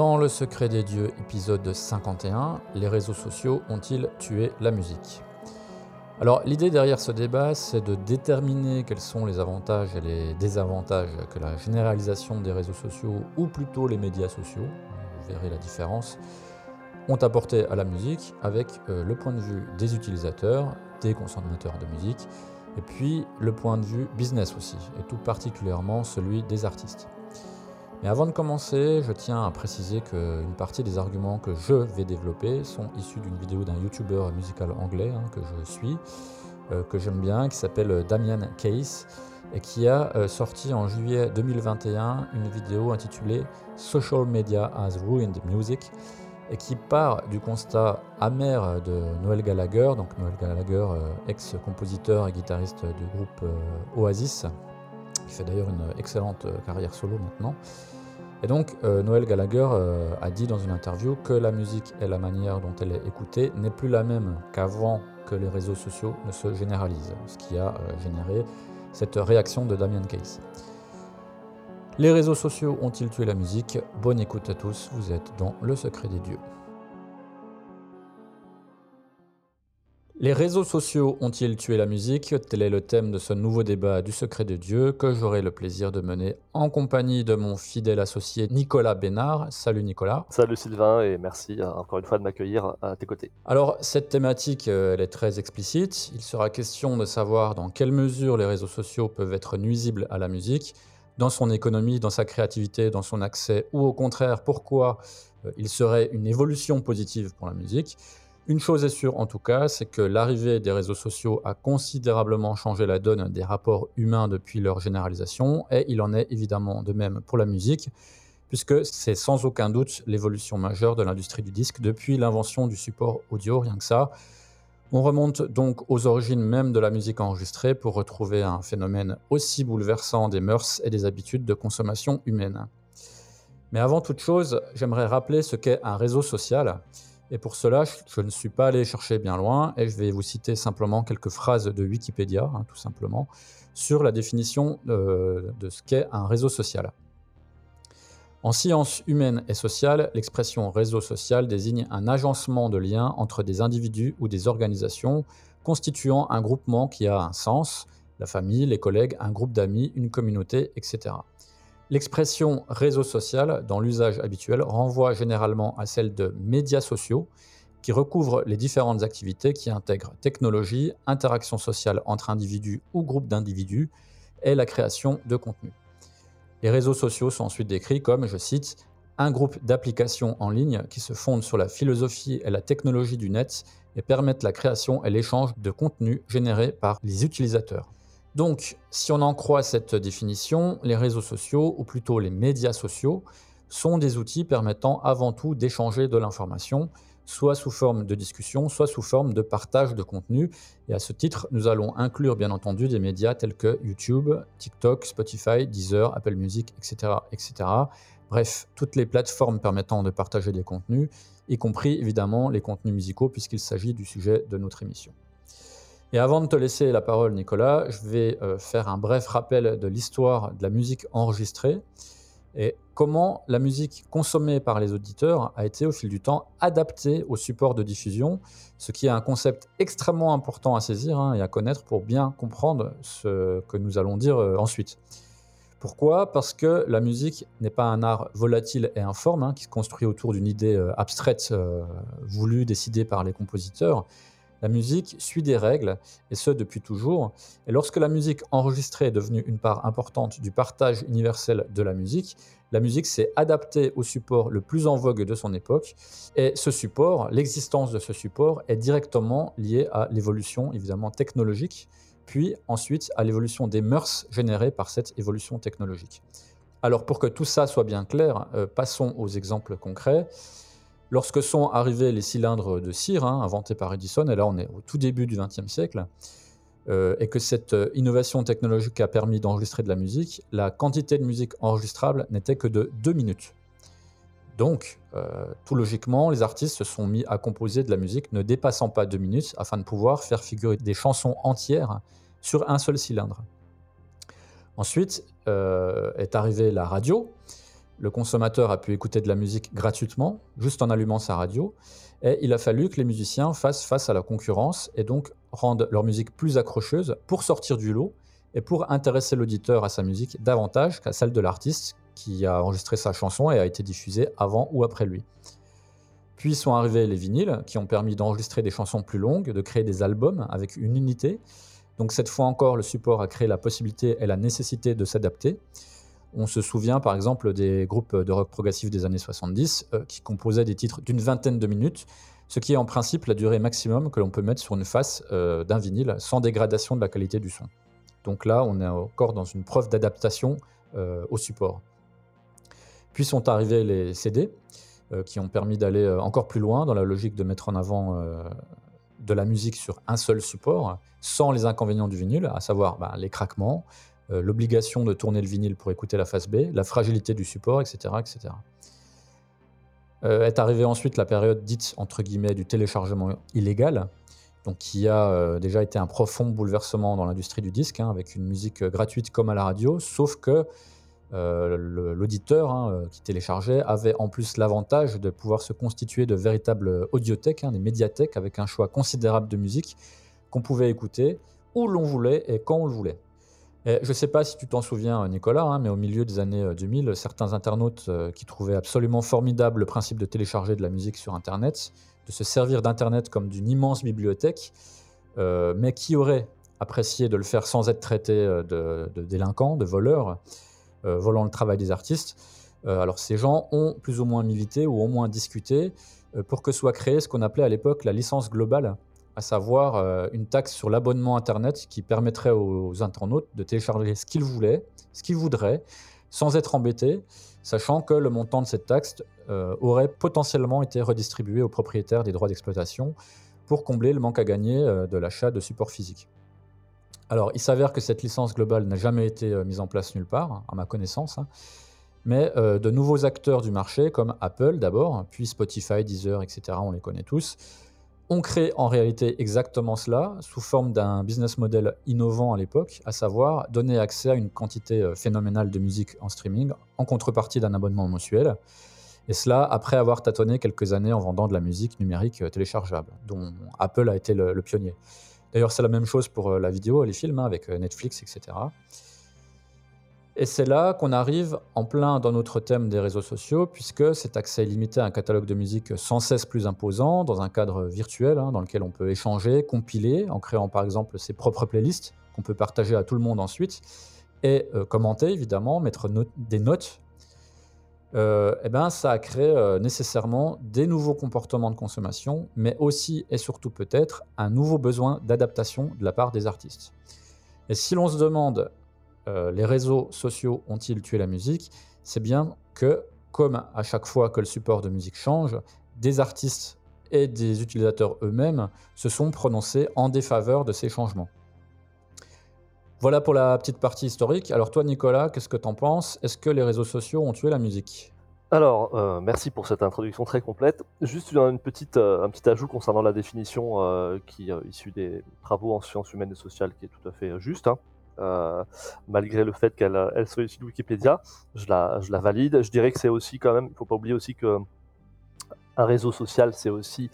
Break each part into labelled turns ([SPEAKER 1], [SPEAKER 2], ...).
[SPEAKER 1] Dans Le secret des dieux, épisode 51, les réseaux sociaux ont-ils tué la musique? Alors l'idée derrière ce débat, c'est de déterminer quels sont les avantages et les désavantages que la généralisation des réseaux sociaux, ou plutôt les médias sociaux, vous verrez la différence, ont apporté à la musique avec euh, le point de vue des utilisateurs, des consommateurs de musique, et puis le point de vue business aussi, et tout particulièrement celui des artistes. Mais avant de commencer, je tiens à préciser qu'une partie des arguments que je vais développer sont issus d'une vidéo d'un youtubeur musical anglais hein, que je suis, euh, que j'aime bien, qui s'appelle Damian Case, et qui a euh, sorti en juillet 2021 une vidéo intitulée Social Media has Ruined Music, et qui part du constat amer de Noel Gallagher, donc Noel Gallagher, euh, ex-compositeur et guitariste du groupe euh, Oasis, qui fait d'ailleurs une excellente euh, carrière solo maintenant. Et donc euh, Noel Gallagher euh, a dit dans une interview que la musique et la manière dont elle est écoutée n'est plus la même qu'avant que les réseaux sociaux ne se généralisent, ce qui a euh, généré cette réaction de Damien Case. Les réseaux sociaux ont-ils tué la musique? Bonne écoute à tous, vous êtes dans Le secret des dieux. Les réseaux sociaux ont-ils tué la musique? Tel est le thème de ce nouveau débat du secret de Dieu que j'aurai le plaisir de mener en compagnie de mon fidèle associé Nicolas Bénard. Salut Nicolas.
[SPEAKER 2] Salut Sylvain et merci euh, encore une fois de m'accueillir à tes côtés.
[SPEAKER 1] Alors cette thématique, euh, elle est très explicite. Il sera question de savoir dans quelle mesure les réseaux sociaux peuvent être nuisibles à la musique, dans son économie, dans sa créativité, dans son accès, ou au contraire pourquoi euh, il serait une évolution positive pour la musique. Une chose est sûre en tout cas, c'est que l'arrivée des réseaux sociaux a considérablement changé la donne des rapports humains depuis leur généralisation, et il en est évidemment de même pour la musique, puisque c'est sans aucun doute l'évolution majeure de l'industrie du disque depuis l'invention du support audio, rien que ça. On remonte donc aux origines même de la musique enregistrée pour retrouver un phénomène aussi bouleversant des mœurs et des habitudes de consommation humaine. Mais avant toute chose, j'aimerais rappeler ce qu'est un réseau social. Et pour cela, je ne suis pas allé chercher bien loin et je vais vous citer simplement quelques phrases de Wikipédia, hein, tout simplement, sur la définition de, de ce qu'est un réseau social. En sciences humaines et sociales, l'expression réseau social désigne un agencement de liens entre des individus ou des organisations constituant un groupement qui a un sens, la famille, les collègues, un groupe d'amis, une communauté, etc. L'expression réseau social, dans l'usage habituel, renvoie généralement à celle de médias sociaux, qui recouvrent les différentes activités qui intègrent technologie, interaction sociale entre individus ou groupes d'individus, et la création de contenu. Les réseaux sociaux sont ensuite décrits comme, je cite, un groupe d'applications en ligne qui se fondent sur la philosophie et la technologie du net et permettent la création et l'échange de contenus générés par les utilisateurs. Donc, si on en croit cette définition, les réseaux sociaux, ou plutôt les médias sociaux, sont des outils permettant avant tout d'échanger de l'information, soit sous forme de discussion, soit sous forme de partage de contenu. Et à ce titre, nous allons inclure bien entendu des médias tels que YouTube, TikTok, Spotify, Deezer, Apple Music, etc. etc. Bref, toutes les plateformes permettant de partager des contenus, y compris évidemment les contenus musicaux, puisqu'il s'agit du sujet de notre émission. Et avant de te laisser la parole, Nicolas, je vais euh, faire un bref rappel de l'histoire de la musique enregistrée et comment la musique consommée par les auditeurs a été au fil du temps adaptée au support de diffusion, ce qui est un concept extrêmement important à saisir hein, et à connaître pour bien comprendre ce que nous allons dire euh, ensuite. Pourquoi? Parce que la musique n'est pas un art volatile et informe hein, qui se construit autour d'une idée euh, abstraite voulue, décidée par les compositeurs. La musique suit des règles, et ce depuis toujours. Et lorsque la musique enregistrée est devenue une part importante du partage universel de la musique, la musique s'est adaptée au support le plus en vogue de son époque. Et ce support, l'existence de ce support, est directement liée à l'évolution évidemment technologique, puis ensuite à l'évolution des mœurs générées par cette évolution technologique. Alors pour que tout ça soit bien clair, euh, passons aux exemples concrets. Lorsque sont arrivés les cylindres de cire, hein, inventés par Edison, et là on est au tout début du XXe siècle, euh, et que cette euh, innovation technologique a permis d'enregistrer de la musique, la quantité de musique enregistrable n'était que de 2 minutes. Donc, euh, tout logiquement, les artistes se sont mis à composer de la musique ne dépassant pas 2 minutes afin de pouvoir faire figurer des chansons entières sur un seul cylindre. Ensuite est arrivée la radio, le consommateur a pu écouter de la musique gratuitement, juste en allumant sa radio, et il a fallu que les musiciens fassent face à la concurrence et donc rendent leur musique plus accrocheuse pour sortir du lot et pour intéresser l'auditeur à sa musique davantage qu'à celle de l'artiste qui a enregistré sa chanson et a été diffusée avant ou après lui. Puis sont arrivés les vinyles qui ont permis d'enregistrer des chansons plus longues, de créer des albums avec une unité. Donc cette fois encore, le support a créé la possibilité et la nécessité de s'adapter. On se souvient par exemple des groupes de rock progressif des années 70 euh, qui composaient des titres d'une vingtaine de minutes, ce qui est en principe la durée maximum que l'on peut mettre sur une face euh, d'un vinyle sans dégradation de la qualité du son. Donc là, on est encore dans une preuve d'adaptation euh, au support. Puis sont arrivés les CD, qui ont permis d'aller encore plus loin dans la logique de mettre en avant de la musique sur un seul support, sans les inconvénients du vinyle, à savoir bah, les craquements, euh, l'obligation de tourner le vinyle pour écouter la face B, la fragilité du support, etc. etc. Euh, est arrivée ensuite la période dite entre guillemets du téléchargement illégal, donc qui a euh, déjà été un profond bouleversement dans l'industrie du disque, hein, avec une musique gratuite comme à la radio, sauf que l'auditeur hein, qui téléchargeait avait en plus l'avantage de pouvoir se constituer de véritables audiothèques, hein, des médiathèques, avec un choix considérable de musique qu'on pouvait écouter où l'on voulait et quand on le voulait je ne sais pas si tu t'en souviens, Nicolas, hein, mais au milieu des années 2000, euh, certains internautes euh, qui trouvaient absolument formidable le principe de télécharger de la musique sur Internet, de se servir d'Internet comme d'une immense bibliothèque, euh, mais qui auraient apprécié de le faire sans être traités de, délinquants, de voleurs, volant le travail des artistes. alors ces gens ont plus ou moins milité ou au moins discuté pour que soit créée ce qu'on appelait à l'époque la licence globale à savoir euh, une taxe sur l'abonnement Internet qui permettrait aux, internautes de télécharger ce qu'ils voulaient, ce qu'ils voudraient, sans être embêtés, sachant que le montant de cette taxe euh, aurait potentiellement été redistribué aux propriétaires des droits d'exploitation pour combler le manque à gagner euh, de l'achat de supports physiques. Alors, il s'avère que cette licence globale n'a jamais été mise en place nulle part, à ma connaissance, hein, mais de nouveaux acteurs du marché, comme Apple d'abord, puis Spotify, Deezer, etc., on les connaît tous, on crée en réalité exactement cela sous forme d'un business model innovant à l'époque, à savoir donner accès à une quantité euh, phénoménale de musique en streaming en contrepartie d'un abonnement mensuel. Et cela après avoir tâtonné quelques années en vendant de la musique numérique euh, téléchargeable, dont Apple a été le, pionnier. D'ailleurs, c'est la même chose pour euh, la vidéo, les films, hein, avec Netflix, etc. Et c'est là qu'on arrive en plein dans notre thème des réseaux sociaux, puisque cet accès limité à un catalogue de musique sans cesse plus imposant, dans un cadre virtuel, hein, dans lequel on peut échanger, compiler, en créant par exemple ses propres playlists, qu'on peut partager à tout le monde ensuite, et euh, commenter évidemment, mettre des notes. Euh, eh ben, ça a créé euh, nécessairement des nouveaux comportements de consommation, mais aussi et surtout peut-être un nouveau besoin d'adaptation de la part des artistes. Et si l'on se demande euh, les réseaux sociaux ont-ils tué la musique C'est bien que, comme à chaque fois que le support de musique change, des artistes et des utilisateurs eux-mêmes se sont prononcés en défaveur de ces changements. Voilà pour la petite partie historique. Alors toi Nicolas, qu'est-ce que tu en penses? Est-ce que les réseaux sociaux ont tué la musique?
[SPEAKER 2] Alors, euh, merci pour cette introduction très complète. Juste euh, un petit ajout concernant la définition qui est issue des travaux en sciences humaines et sociales, qui est tout à fait juste. Hein. Euh, malgré le fait qu'elle elle soit issue de Wikipédia. Je la, je la valide. Je dirais que c'est aussi quand même, il ne faut pas oublier aussi que un réseau social, c'est aussi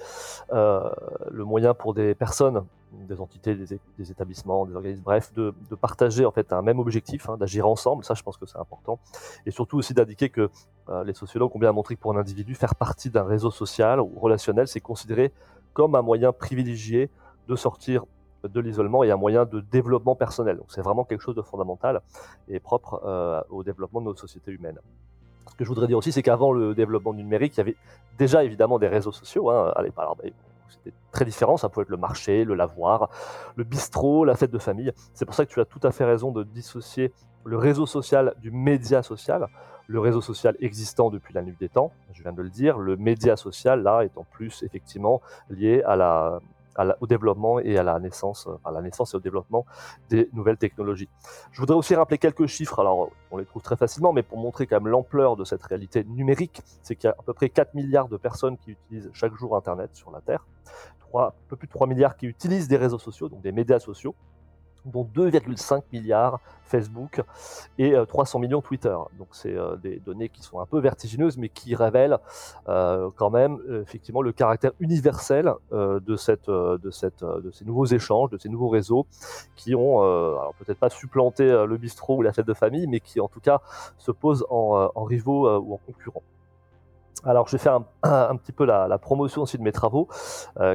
[SPEAKER 2] euh, le moyen pour des personnes, des entités, des, établissements, des organismes, bref, de, partager en fait un même objectif, hein, d'agir ensemble. Ça, je pense que c'est important. Et surtout aussi d'indiquer que euh, les sociologues ont bien montré que pour un individu, faire partie d'un réseau social ou relationnel, c'est considéré comme un moyen privilégié de sortir de l'isolement et un moyen de développement personnel. Donc c'est vraiment quelque chose de fondamental et propre euh, au développement de notre société humaine. Ce que je voudrais dire aussi, c'est qu'avant le développement du numérique, il y avait déjà évidemment des réseaux sociaux. Hein. Allez, alors, c'était très différent, ça pouvait être le marché, le lavoir, le bistrot, la fête de famille. C'est pour ça que tu as tout à fait raison de dissocier le réseau social du média social, le réseau social existant depuis la nuit des temps, je viens de le dire, le média social, là, étant plus effectivement lié à la, au développement et à la naissance, à la naissance et au développement des nouvelles technologies. Je voudrais aussi rappeler quelques chiffres, alors on les trouve très facilement, mais pour montrer quand même l'ampleur de cette réalité numérique, c'est qu'il y a à peu près 4 milliards de personnes qui utilisent chaque jour Internet sur la Terre, 3, un peu plus de 3 milliards qui utilisent des réseaux sociaux, donc des médias sociaux, dont 2,5 milliards Facebook et 300 euh, millions Twitter. Donc c'est euh, des données qui sont un peu vertigineuses, mais qui révèlent euh, quand même effectivement le caractère universel de, ces nouveaux échanges, de ces nouveaux réseaux qui ont, peut-être pas supplanté le bistrot ou la fête de famille, mais qui en tout cas se posent en, rivaux ou en concurrents. Alors, je vais faire un, petit peu la, promotion aussi de mes travaux,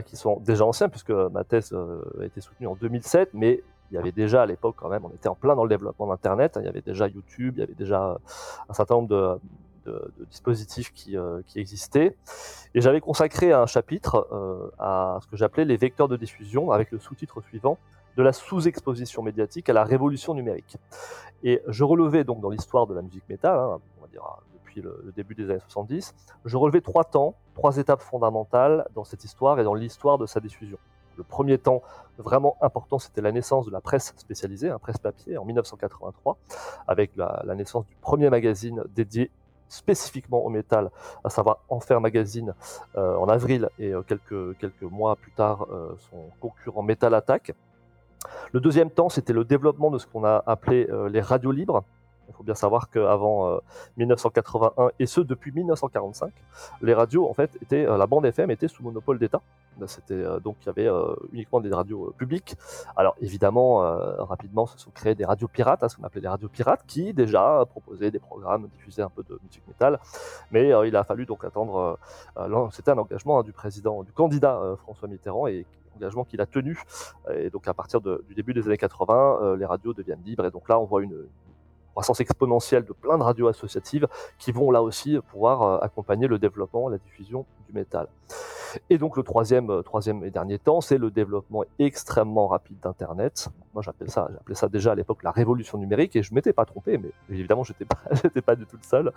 [SPEAKER 2] qui sont déjà anciens, puisque ma thèse a été soutenue en 2007, mais il y avait déjà à l'époque quand même, on était en plein dans le développement d'Internet, hein. il y avait déjà YouTube, il y avait déjà un certain nombre de, dispositifs qui, euh, qui, existaient. Et j'avais consacré un chapitre euh, à ce que j'appelais les vecteurs de diffusion, avec le sous-titre suivant, de la sous-exposition médiatique à la révolution numérique. Et je relevais donc dans l'histoire de la musique métal, hein, on va dire depuis le, le, début des années 70, je relevais trois temps, trois étapes fondamentales dans cette histoire et dans l'histoire de sa diffusion. Le premier temps vraiment important, c'était la naissance de la presse spécialisée, un presse papier, en 1983, avec la, naissance du premier magazine dédié spécifiquement au métal, à savoir Enfer Magazine euh, en avril et euh, quelques, quelques mois plus tard euh, son concurrent Metal Attack. Le deuxième temps, c'était le développement de ce qu'on a appelé les radios libres, il faut bien savoir qu'avant euh, 1981 et ce depuis 1945, les radios en fait étaient euh, la bande FM était sous monopole d'État. C'était euh, donc il y avait euh, uniquement des radios euh, publiques. Alors évidemment, rapidement se sont créées des radios pirates, hein, ce qu'on appelait des radios pirates, qui déjà proposaient des programmes, diffusaient un peu de musique métal. Mais il a fallu donc attendre. C'était un engagement hein, du président, du candidat François Mitterrand et engagement qu'il a tenu. Et donc à partir du début des années 80, euh, les radios deviennent libres. Et donc là, on voit une, croissance exponentielle de plein de radios associatives qui vont là aussi pouvoir euh, accompagner le développement, la diffusion du métal. Et donc le troisième, euh, troisième et dernier temps, c'est le développement extrêmement rapide d'Internet. Moi j'appelle ça, j'appelais ça déjà à l'époque la révolution numérique et je m'étais pas trompé, mais évidemment j'étais pas, pas du tout le seul.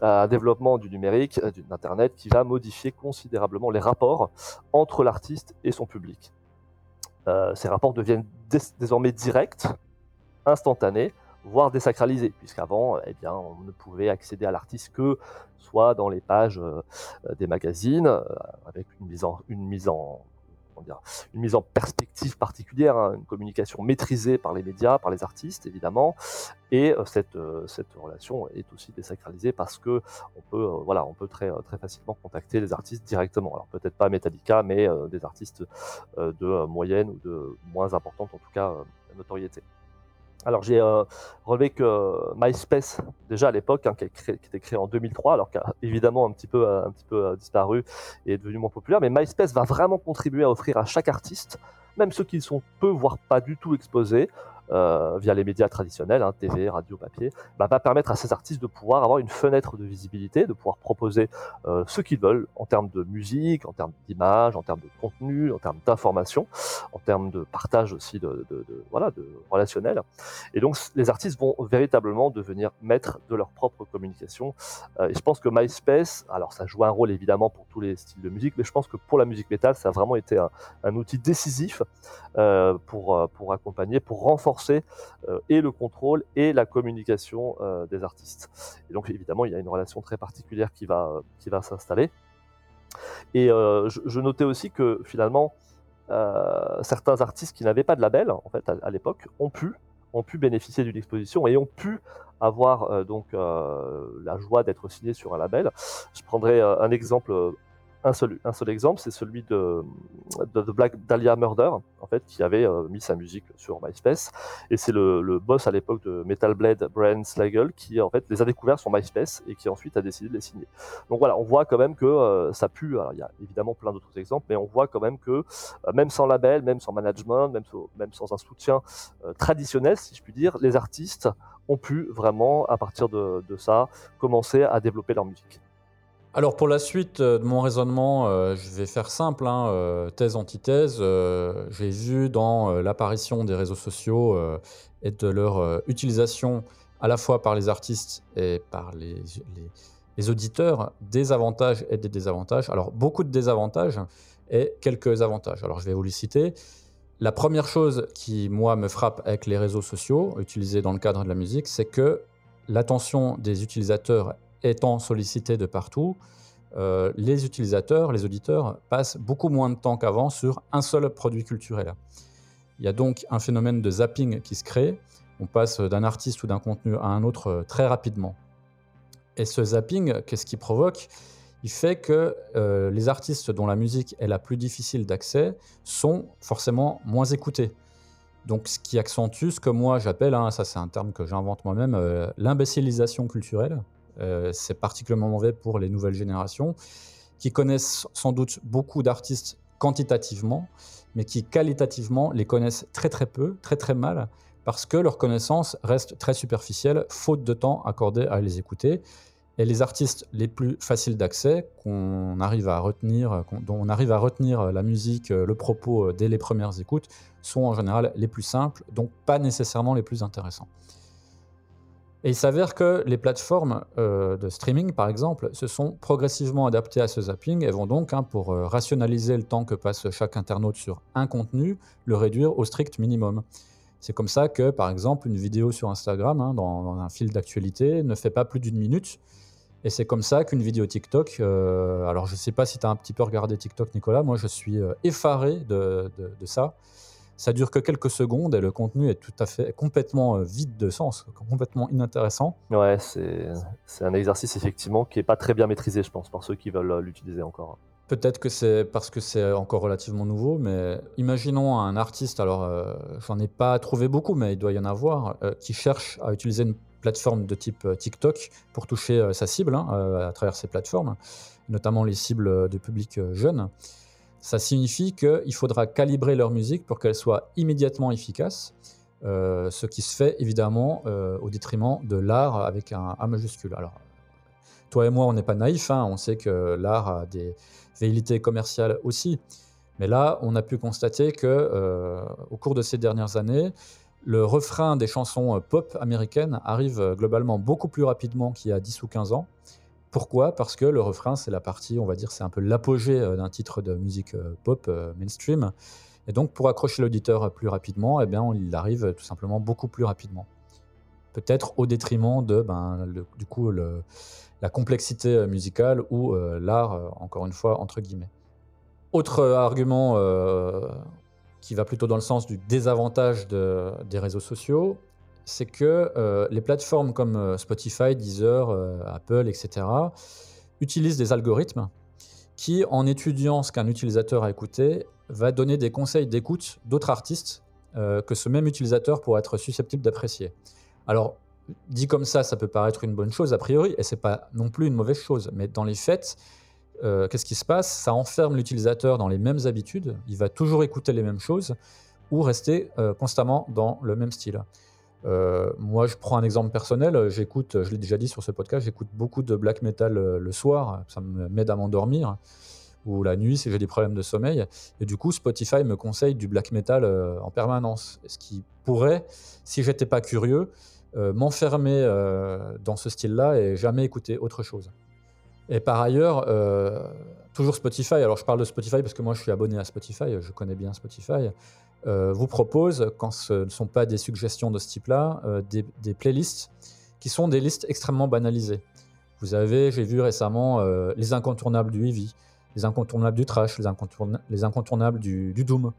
[SPEAKER 2] Un développement du numérique, euh, d'Internet qui va modifier considérablement les rapports entre l'artiste et son public. Euh, ces rapports deviennent désormais directs, instantanés, voire désacralisé, puisqu'avant, eh bien, on ne pouvait accéder à l'artiste que soit dans les pages euh, des magazines, euh, avec une mise en, perspective particulière, hein, une communication maîtrisée par les médias, par les artistes, évidemment, et euh, cette, cette relation est aussi désacralisée parce que on peut, voilà, on peut très, très facilement contacter les artistes directement. Alors peut-être pas Metallica, mais des artistes de moyenne ou de moins importante, en tout cas, notoriété. Alors j'ai euh, relevé que MySpace, déjà à l'époque, hein, qui, était créé en 2003, alors qu'a évidemment un petit peu, un petit peu euh, disparu et est devenu moins populaire, mais MySpace va vraiment contribuer à offrir à chaque artiste, même ceux qui sont peu, voire pas du tout exposés, euh, via les médias traditionnels, hein, TV, radio, papier, bah, va permettre à ces artistes de pouvoir avoir une fenêtre de visibilité, de pouvoir proposer euh, ce qu'ils veulent en termes de musique, en termes d'image, en termes de contenu, en termes d'information, en termes de partage aussi de, voilà, de relationnel. Et donc les artistes vont véritablement devenir maîtres de leur propre communication. Euh, et je pense que MySpace, alors ça joue un rôle évidemment pour tous les styles de musique, mais je pense que pour la musique métal, ça a vraiment été un, un outil décisif pour, pour accompagner, pour renforcer euh, et le contrôle et la communication euh, des artistes. Et donc évidemment, il y a une relation très particulière qui va, qui va s'installer. Et euh, je, notais aussi que finalement, certains artistes qui n'avaient pas de label, en fait, à, l'époque, ont pu ont pu bénéficier d'une exposition et ont pu avoir euh, donc euh, la joie d'être signés sur un label. Je prendrai euh, un exemple un seul, un seul exemple, c'est celui de, de, Black Dahlia Murder, en fait, qui avait euh, mis sa musique sur MySpace. Et c'est le, le, boss à l'époque de Metal Blade, Brian Slagle, qui en fait les a découverts sur MySpace et qui ensuite a décidé de les signer. Donc voilà, on voit quand même que euh, ça pue. Alors il y a évidemment plein d'autres exemples, mais on voit quand même que euh, même sans label, même sans management, même, même sans un soutien traditionnel, si je puis dire, les artistes ont pu vraiment, à partir de, de ça, commencer à développer leur musique.
[SPEAKER 1] Alors pour la suite euh, de mon raisonnement, euh, je vais faire simple, hein, euh, thèse antithèse. J'ai vu dans l'apparition des réseaux sociaux et de leur utilisation à la fois par les artistes et par les, les auditeurs des avantages et des désavantages. Alors, beaucoup de désavantages et quelques avantages. Alors, je vais vous les citer. La première chose qui, moi, me frappe avec les réseaux sociaux utilisés dans le cadre de la musique, c'est que l'attention des utilisateurs étant sollicitée de partout, euh, les utilisateurs, les auditeurs, passent beaucoup moins de temps qu'avant sur un seul produit culturel. Il y a donc un phénomène de zapping qui se crée. On passe d'un artiste ou d'un contenu à un autre euh, très rapidement. Et ce zapping, qu'est-ce qui provoque? Il fait que euh, les artistes dont la musique est la plus difficile d'accès sont forcément moins écoutés. Donc, ce qui accentue ce que moi j'appelle, hein, ça c'est un terme que j'invente moi-même, l'imbécilisation culturelle. Euh, c'est particulièrement mauvais pour les nouvelles générations qui connaissent sans doute beaucoup d'artistes quantitativement, mais qui qualitativement les connaissent très très peu, très très mal, parce que leur connaissance reste très superficielle, faute de temps accordé à les écouter. Et les artistes les plus faciles d'accès, qu'on arrive à retenir, dont on arrive à retenir la musique, le propos dès les premières écoutes, sont en général les plus simples, donc pas nécessairement les plus intéressants. Et il s'avère que les plateformes euh, de streaming, par exemple, se sont progressivement adaptées à ce zapping et vont donc, hein, pour euh, rationaliser le temps que passe chaque internaute sur un contenu, le réduire au strict minimum. C'est comme ça que, par exemple, une vidéo sur Instagram, hein, dans, un fil d'actualité, ne fait pas plus d'une minute. Et c'est comme ça qu'une vidéo TikTok, euh, alors je ne sais pas si tu as un petit peu regardé TikTok, Nicolas, moi je suis effaré de, ça. Ça dure que quelques secondes et le contenu est tout à fait complètement euh, vide de sens, complètement inintéressant.
[SPEAKER 2] Ouais, c'est un exercice effectivement qui n'est pas très bien maîtrisé, je pense, par ceux qui veulent l'utiliser encore.
[SPEAKER 1] Peut-être que c'est parce que c'est encore relativement nouveau, mais imaginons un artiste, alors euh, j'en ai pas trouvé beaucoup, mais il doit y en avoir, euh, qui cherche à utiliser une plateforme de type euh, TikTok pour toucher sa cible hein, à travers ces plateformes, notamment les cibles de public jeune. Ça signifie qu'il faudra calibrer leur musique pour qu'elle soit immédiatement efficace, ce qui se fait évidemment au détriment de l'art avec un A majuscule. Alors, toi et moi, on n'est pas naïfs, hein, on sait que l'art a des velléités commerciales aussi. Mais là, on a pu constater que, euh, au cours de ces dernières années, le refrain des chansons euh, pop américaines arrive euh, globalement beaucoup plus rapidement qu'il y a 10 ou 15 ans. Pourquoi? Parce que le refrain, c'est la partie, on va dire, c'est un peu l'apogée d'un titre de musique pop mainstream. Et donc, pour accrocher l'auditeur plus rapidement, eh bien, il arrive tout simplement beaucoup plus rapidement. Peut-être au détriment de, ben, du coup, la complexité euh, musicale ou euh, l'art, euh, encore une fois, entre guillemets. Autre argument qui va plutôt dans le sens du désavantage des réseaux sociaux, c'est que les plateformes comme Spotify, Deezer, Apple, etc., utilisent des algorithmes qui, en étudiant ce qu'un utilisateur a écouté, va donner des conseils d'écoute d'autres artistes que ce même utilisateur pourrait être susceptible d'apprécier. Alors, dit comme ça, ça peut paraître une bonne chose a priori, et c'est pas non plus une mauvaise chose. Mais dans les faits, euh, qu'est-ce qui se passe? Ça enferme l'utilisateur dans les mêmes habitudes. Il va toujours écouter les mêmes choses ou rester euh, constamment dans le même style. Euh, moi, je prends un exemple personnel. J'écoute, je l'ai déjà dit sur ce podcast, j'écoute beaucoup de black metal le soir. Ça m'aide à m'endormir ou la nuit si j'ai des problèmes de sommeil. Et du coup, Spotify me conseille du black metal en permanence. Ce qui pourrait, si j'étais pas curieux, euh, m'enfermer euh, dans ce style-là et jamais écouter autre chose. Et par ailleurs, euh, toujours Spotify, alors je parle de Spotify parce que moi je suis abonné à Spotify, je connais bien Spotify, vous propose, quand ce ne sont pas des suggestions de ce type-là, des, playlists qui sont des listes extrêmement banalisées. Vous avez, j'ai vu récemment, les incontournables du heavy, les incontournables du trash, les, les incontournables du, doom.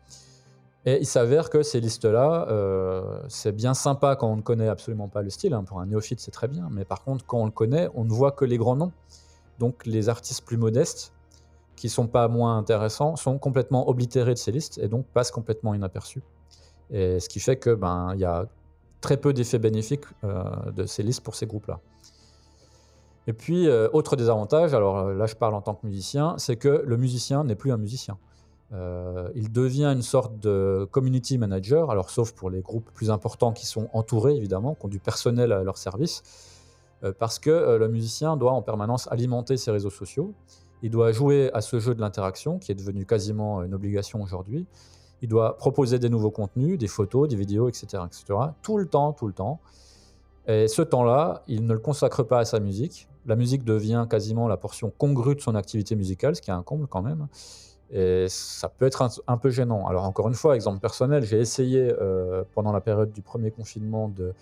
[SPEAKER 1] Et il s'avère que ces listes-là, euh, c'est bien sympa quand on ne connaît absolument pas le style. Hein. Pour un néophyte, c'est très bien. Mais par contre, quand on le connaît, on ne voit que les grands noms. Donc les artistes plus modestes, qui sont pas moins intéressants, sont complètement oblitérés de ces listes et donc passent complètement inaperçus. Et ce qui fait que ben y a très peu d'effets bénéfiques euh, de ces listes pour ces groupes-là. Et puis, euh, autre désavantage, alors là je parle en tant que musicien, c'est que le musicien n'est plus un musicien. Euh, il devient une sorte de community manager, alors sauf pour les groupes plus importants qui sont entourés évidemment, qui ont du personnel à leur service, euh, parce que euh, le musicien doit en permanence alimenter ses réseaux sociaux, il doit jouer à ce jeu de l'interaction qui est devenu quasiment une obligation aujourd'hui, il doit proposer des nouveaux contenus, des photos, des vidéos, etc., etc., tout le temps, tout le temps. Et ce temps-là, il ne le consacre pas à sa musique. La musique devient quasiment la portion congrue de son activité musicale, ce qui est un comble quand même. Et ça peut être un, peu gênant. Alors encore une fois, exemple personnel, j'ai essayé euh, pendant la période du premier confinement de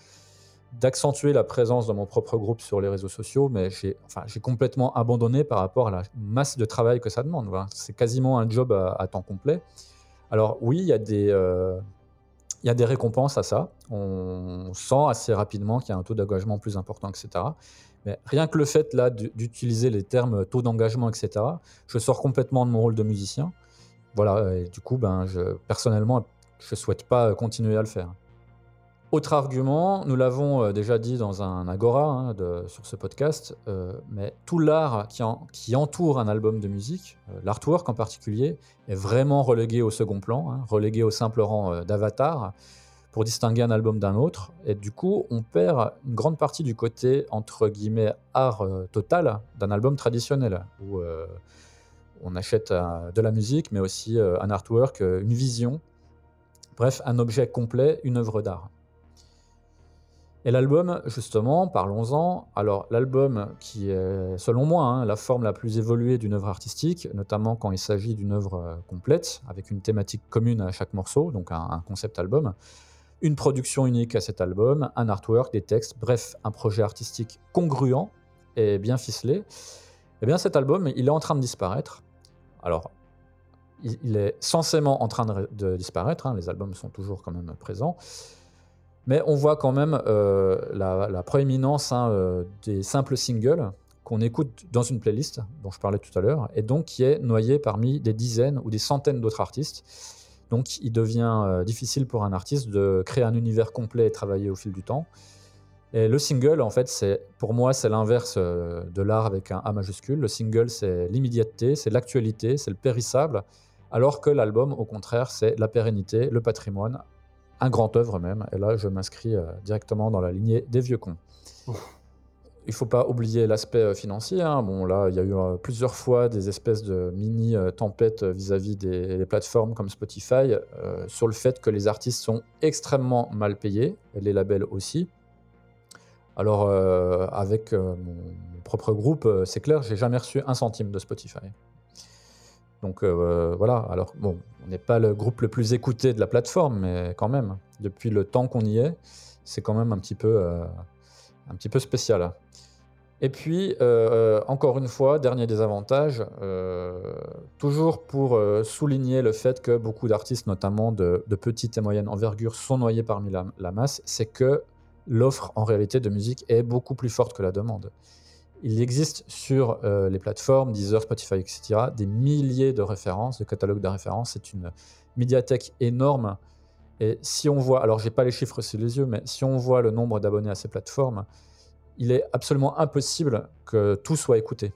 [SPEAKER 1] d'accentuer la présence de mon propre groupe sur les réseaux sociaux, mais j'ai enfin, complètement abandonné par rapport à la masse de travail que ça demande. C'est quasiment un job à, temps complet. Alors oui, il y, a des, euh, y a des récompenses à ça. On sent assez rapidement qu'il y a un taux d'engagement plus important, etc. Mais rien que le fait là d'utiliser les termes taux d'engagement, etc., je sors complètement de mon rôle de musicien. Voilà, du coup, ben, je, personnellement, je ne souhaite pas continuer à le faire. Autre argument, nous l'avons euh, déjà dit dans un agora hein, sur ce podcast, euh, mais tout l'art qui, entoure un album de musique, euh, l'artwork en particulier, est vraiment relégué au second plan, hein, relégué au simple rang d'avatar pour distinguer un album d'un autre. Et du coup, on perd une grande partie du côté, entre guillemets, art total d'un album traditionnel, où on achète de la musique, mais aussi un artwork, une vision, bref, un objet complet, une œuvre d'art. Et l'album, justement, parlons-en. Alors, l'album qui est, selon moi, hein, la forme la plus évoluée d'une œuvre artistique, notamment quand il s'agit d'une œuvre complète, avec une thématique commune à chaque morceau, donc un concept album, une production unique à cet album, un artwork, des textes, bref, un projet artistique congruent et bien ficelé, eh bien cet album, il est en train de disparaître. Alors, il est censément en train de, disparaître, hein, les albums sont toujours quand même présents, mais on voit quand même euh, la, proéminence hein, euh, des simples singles qu'on écoute dans une playlist dont je parlais tout à l'heure, et donc qui est noyée parmi des dizaines ou des centaines d'autres artistes. Donc il devient euh, difficile pour un artiste de créer un univers complet et travailler au fil du temps. Et le single, en fait, pour moi, c'est l'inverse de l'art avec un A majuscule. Le single, c'est l'immédiateté, c'est l'actualité, c'est le périssable, alors que l'album, au contraire, c'est la pérennité, le patrimoine, un grand œuvre même. Et là, je m'inscris euh, directement dans la lignée des vieux cons il ne faut pas oublier l'aspect euh, financier. Hein. Bon, là, il y a eu euh, plusieurs fois des espèces de mini-tempêtes vis-à-vis des, plateformes comme Spotify sur le fait que les artistes sont extrêmement mal payés, et les labels aussi. Alors, avec mon, propre groupe, c'est clair, j'ai jamais reçu un centime de Spotify. Donc voilà, alors bon, on n'est pas le groupe le plus écouté de la plateforme, mais quand même, depuis le temps qu'on y est, c'est quand même un petit peu un petit peu spécial. Et puis, euh, encore une fois, dernier désavantage, euh, toujours pour euh, souligner le fait que beaucoup d'artistes, notamment de, petite et moyenne envergure, sont noyés parmi la, masse, c'est que l'offre en réalité de musique est beaucoup plus forte que la demande. Il existe sur les plateformes, Deezer, Spotify, etc., des milliers de références, de catalogues de références. C'est une médiathèque énorme et si on voit, alors j'ai pas les chiffres sous les yeux, mais si on voit le nombre d'abonnés à ces plateformes, il est absolument impossible que tout soit écouté.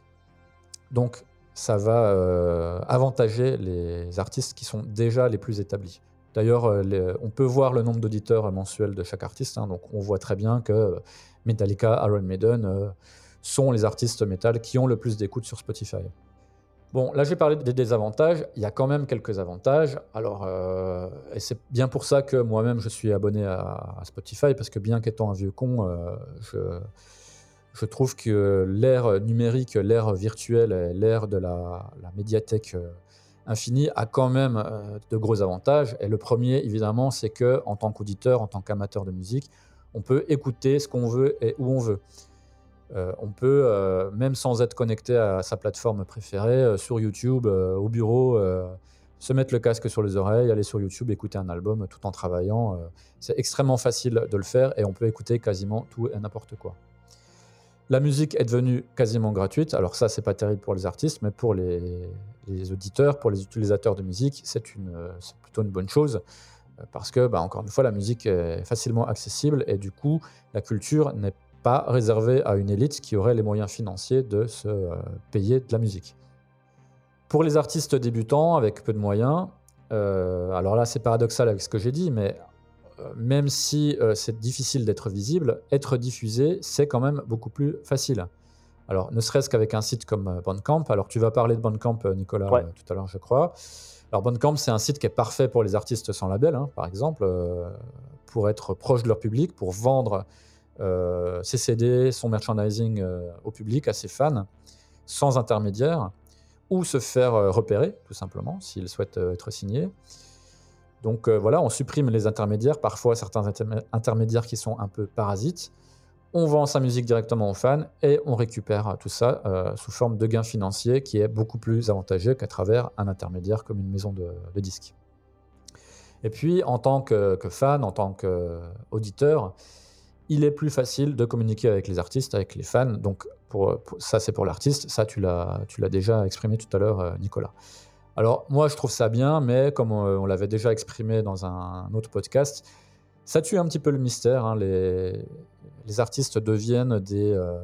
[SPEAKER 1] Donc ça va euh, avantager les artistes qui sont déjà les plus établis. D'ailleurs, euh, on peut voir le nombre d'auditeurs mensuels de chaque artiste, hein, donc on voit très bien que Metallica, Iron Maiden euh, sont les artistes métal qui ont le plus d'écoute sur Spotify. Bon, là j'ai parlé des désavantages, il y a quand même quelques avantages. Alors, euh, et c'est bien pour ça que moi-même je suis abonné à, Spotify, parce que bien qu'étant un vieux con, euh, je, trouve que l'ère numérique, l'ère virtuelle, l'ère de la, médiathèque euh, infinie a quand même de gros avantages. Et le premier, évidemment, c'est que en tant qu'auditeur, en tant qu'amateur de musique, on peut écouter ce qu'on veut et où on veut. Euh, on peut, euh, même sans être connecté à sa plateforme préférée, euh, sur YouTube, au bureau, se mettre le casque sur les oreilles, aller sur YouTube, écouter un album tout en travaillant. c'est extrêmement facile de le faire et on peut écouter quasiment tout et n'importe quoi. La musique est devenue quasiment gratuite. Alors ça, c'est pas terrible pour les artistes, mais pour les, auditeurs, pour les utilisateurs de musique, c'est plutôt une bonne chose parce que, bah, encore une fois, la musique est facilement accessible et du coup, la culture n'est pas réservé à une élite qui aurait les moyens financiers de se euh, payer de la musique. Pour les artistes débutants avec peu de moyens, euh, alors là c'est paradoxal avec ce que j'ai dit, mais euh, même si c'est difficile d'être visible, être diffusé c'est quand même beaucoup plus facile. Alors ne serait-ce qu'avec un site comme Bandcamp, alors tu vas parler de Bandcamp Nicolas tout à l'heure je crois. Alors Bandcamp c'est un site qui est parfait pour les artistes sans label, hein, par exemple, pour être proche de leur public, pour vendre ses CD, son merchandising au public, à ses fans, sans intermédiaire, ou se faire repérer, tout simplement, s'il souhaite être signé. Donc voilà, on supprime les intermédiaires, parfois certains intermédiaires qui sont un peu parasites. On vend sa musique directement aux fans et on récupère tout ça sous forme de gains financiers qui est beaucoup plus avantageux qu'à travers un intermédiaire comme une maison de, disques. Et puis, en tant que, fan, en tant qu'auditeur, il est plus facile de communiquer avec les artistes, avec les fans. Donc, ça, c'est pour l'artiste. Ça, tu l'as déjà exprimé tout à l'heure, Nicolas. Alors moi je trouve ça bien, mais comme on, l'avait déjà exprimé dans un, autre podcast, ça tue un petit peu le mystère. Hein. Les, artistes deviennent des, euh,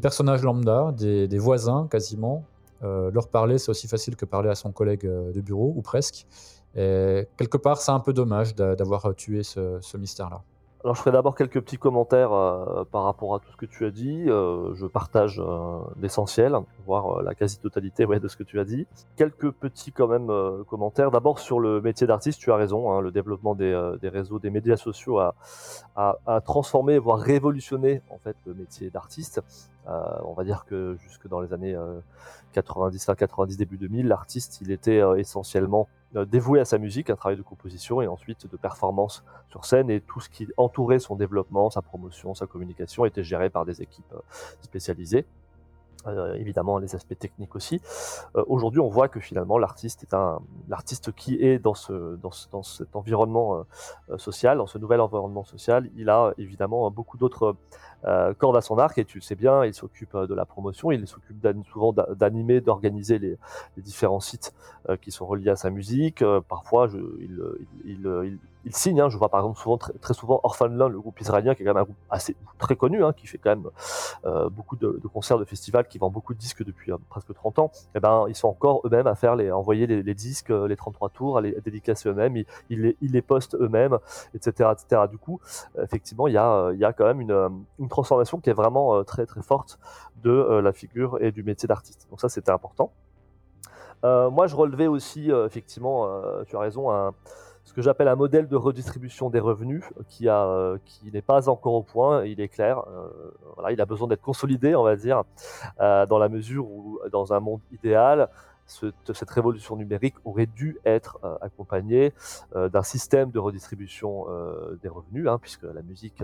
[SPEAKER 1] personnages lambda, des, voisins quasiment. Euh, leur parler, c'est aussi facile que parler à son collègue euh, de bureau, ou presque. Et quelque part, c'est un peu dommage d'avoir tué ce mystère-là.
[SPEAKER 2] Alors, je ferai d'abord quelques petits commentaires euh, par rapport à tout ce que tu as dit. Euh, je partage euh, l'essentiel, voire la quasi-totalité de ce que tu as dit. Quelques petits quand même commentaires. D'abord sur le métier d'artiste, tu as raison. Hein, le développement des, réseaux, des médias sociaux a, transformé, voire révolutionné en fait le métier d'artiste. on va dire que jusque dans les années 90, fin 90, début 2000, l'artiste, il était essentiellement dévoué à sa musique, un travail de composition et ensuite de performance sur scène et tout ce qui entourait son développement, sa promotion, sa communication était géré par des équipes euh, spécialisées. Euh, évidemment les aspects techniques aussi. Euh, aujourd'hui, on voit que finalement l'artiste est un l'artiste qui est dans ce dans, dans cet environnement euh, social, dans ce nouvel environnement social, il a évidemment beaucoup d'autres cordes à son arc et tu le sais bien, il s'occupe de la promotion, il s'occupe souvent d'animer, d'organiser les, les, différents sites qui sont reliés à sa musique. parfois, il, signe. Hein, je vois par exemple souvent, très, souvent Orphanland, le groupe israélien, qui est quand même un groupe assez très connu, hein, qui fait quand même beaucoup de, concerts, de festivals, vend beaucoup de disques depuis euh, presque 30 ans. Et eh ben, ils sont encore eux-mêmes à faire les, envoyer les, disques, euh, les 33 tours, à les dédicacer eux-mêmes. Ils, les, postent eux-mêmes, etc., etc. Du coup, effectivement, il y a, a quand même une, transformation qui est vraiment très très forte de la figure et du métier d'artiste. Donc ça, c'était important. moi, je relevais aussi, effectivement, tu as raison, un que j'appelle un modèle de redistribution des revenus qui, a, euh, qui n'est pas encore au point, il est clair. Euh, voilà, il a besoin d'être consolidé, on va dire, euh, dans la mesure où, dans un monde idéal, cette révolution numérique aurait dû être euh, accompagnée euh, d'un système de redistribution euh, des revenus, hein, puisque la musique,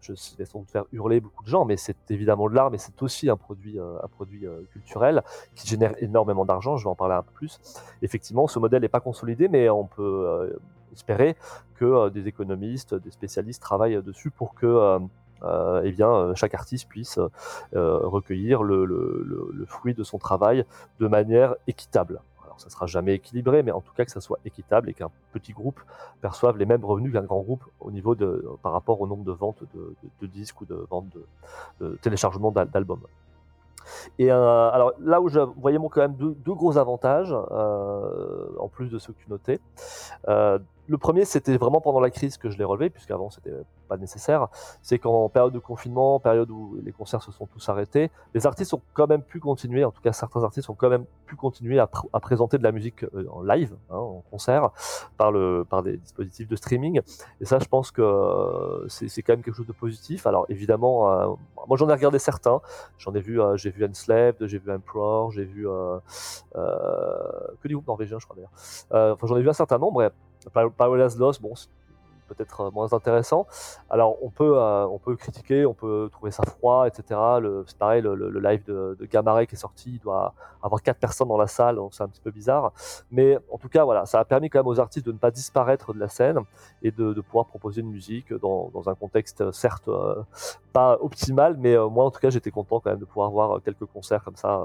[SPEAKER 2] je vais sans doute faire hurler beaucoup de gens, mais c'est évidemment de l'art, mais c'est aussi un produit, un produit culturel qui génère énormément d'argent. Je vais en parler un peu plus. Effectivement, ce modèle n'est pas consolidé, mais on peut espérer que des économistes, des spécialistes travaillent dessus pour que euh, eh bien, euh, chaque artiste puisse euh, recueillir le, fruit de son travail de manière équitable. Alors, ça sera jamais équilibré, mais en tout cas que ça soit équitable et qu'un petit groupe perçoive les mêmes revenus qu'un grand groupe au niveau de, par rapport au nombre de ventes de, disques ou de ventes de, de téléchargements d'albums. Et alors là où je voyais quand même deux, gros avantages, en plus de ceux que tu notais. Le premier, c'était vraiment pendant la crise que je l'ai relevé, puisqu'avant c'était pas nécessaire, c'est qu'en période de confinement, période où les concerts se sont tous arrêtés, les artistes ont quand même pu continuer, en tout cas certains artistes ont quand même pu continuer à, présenter de la musique euh, en live, hein, en concert, par, le, par des dispositifs de streaming. Et ça, je pense que euh, c'est quand même quelque chose de positif. Alors évidemment, euh, moi j'en ai regardé certains, j'en ai vu, j'ai vu Enslaved, j'ai vu Emperor, j'ai vu que du groupe norvégien, je crois d'ailleurs. enfin, j'en ai vu un certain nombre. Paradise Lost, bon, peut-être euh, moins intéressant. Alors on peut, euh, on peut critiquer, on peut trouver ça froid, etc. C'est pareil, le, live de, de qui est sorti, il doit avoir quatre personnes dans la salle, donc c'est un petit peu bizarre. Mais en tout cas, voilà, ça a permis quand même aux artistes de ne pas disparaître de la scène et de, pouvoir proposer une musique dans, un contexte certes euh, pas optimal, mais moi en tout cas j'étais content quand même de pouvoir voir quelques concerts comme ça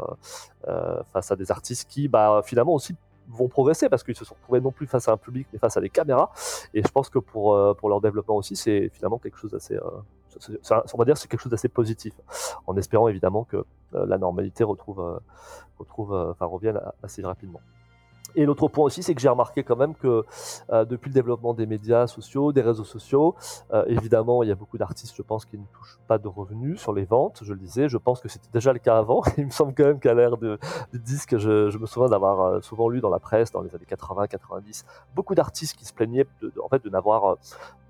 [SPEAKER 2] face à des artistes qui, bah, finalement aussi vont progresser parce qu'ils se sont retrouvés non plus face à un public mais face à des caméras. Et je pense que pour, euh, pour leur développement aussi, c'est finalement quelque chose d'assez, euh, on va dire, c'est quelque chose d'assez positif, en espérant évidemment que euh, la normalité retrouve, retrouve, enfin revienne assez rapidement. Et l'autre point aussi, c'est que j'ai remarqué quand même que euh, depuis le développement des médias sociaux, des réseaux sociaux, euh, évidemment, il y a beaucoup d'artistes, je pense, qui ne touchent pas de revenus sur les ventes. Je le disais, je pense que c'était déjà le cas avant. il me semble quand même qu'à l'ère de, du disque, je, je me souviens d'avoir euh, souvent lu dans la presse, dans les années 80-90, beaucoup d'artistes qui se plaignaient de, de- en fait, de n'avoir euh,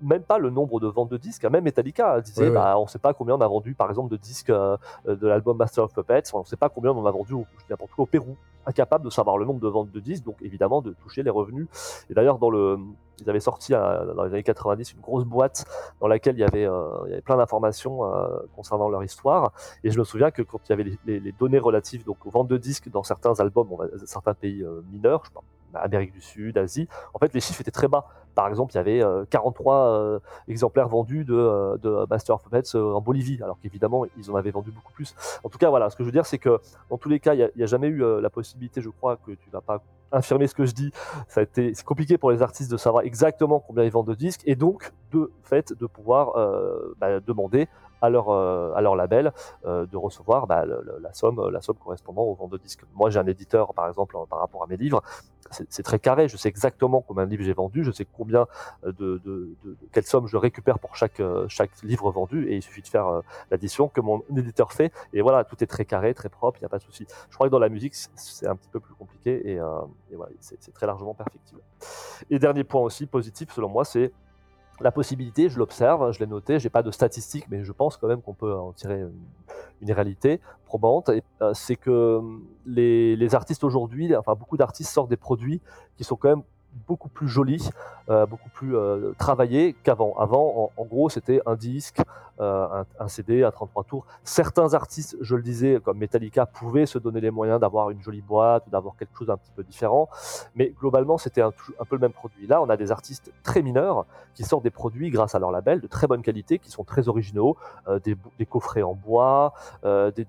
[SPEAKER 2] même pas le nombre de ventes de disques. Même Metallica disait,
[SPEAKER 1] Oui, oui.
[SPEAKER 2] bah, on ne sait pas combien on a vendu, par exemple, de disques euh, de l'album Master of Puppets. On ne sait pas combien on en a vendu, n'importe quoi, au Pérou incapable de savoir le nombre de ventes de disques, donc évidemment de toucher les revenus. Et d'ailleurs, dans le, ils avaient sorti euh, dans les années 90 une grosse boîte dans laquelle il y avait, euh, plein d'informations euh, concernant leur histoire. Et je me souviens que quand il y avait les, données relatives donc aux ventes de disques dans certains albums, certains pays mineurs, je pas, Amérique du Sud, Asie, en fait les chiffres étaient très bas. Par exemple, il y avait euh, 43 euh, exemplaires vendus de, euh, de Master of Puppets euh, en Bolivie, alors qu'évidemment ils en avaient vendu beaucoup plus. En tout cas, voilà, ce que je veux dire, c'est que dans tous les cas, il n'y a, jamais eu euh, la possibilité, je crois, que tu vas pas infirmer ce que je dis. Ça c'est compliqué pour les artistes de savoir exactement combien ils vendent de disques et donc de fait de pouvoir euh, bah, demander à leur, euh, label euh, de recevoir bah, la somme, la correspondant aux ventes de disques. Moi, j'ai un éditeur, par exemple, par rapport à mes livres, c'est, très carré. Je sais exactement combien de livres j'ai vendu, je sais combien euh, de, de, de, de quelle somme je récupère pour chaque, euh, chaque livre vendu et il suffit de faire euh, l'addition que mon éditeur fait et voilà, tout est très carré, très propre, il n'y a pas de souci. Je crois que dans la musique, c'est- un petit peu plus compliqué et, et voilà, c'est très largement perfectible. Et dernier point aussi positif, selon moi, c'est la possibilité, je l'observe, je l'ai noté, j'ai pas de statistiques, mais je pense quand même qu'on peut en tirer une, réalité probante. Euh, c'est que hum, les, les artistes aujourd'hui, enfin beaucoup d'artistes sortent des produits qui sont quand même beaucoup plus jolis, euh, beaucoup plus euh, travaillés qu'avant. Avant, en, gros, c'était un disque, euh, un, CD, un 33 tours. Certains artistes, je le disais, comme Metallica, pouvaient se donner les moyens d'avoir une jolie boîte ou d'avoir quelque chose d'un petit peu différent. Mais globalement, c'était un, peu le même produit. Là, on a des artistes très mineurs qui sortent des produits grâce à leur label de très bonne qualité, qui sont très originaux, des, coffrets en bois, des,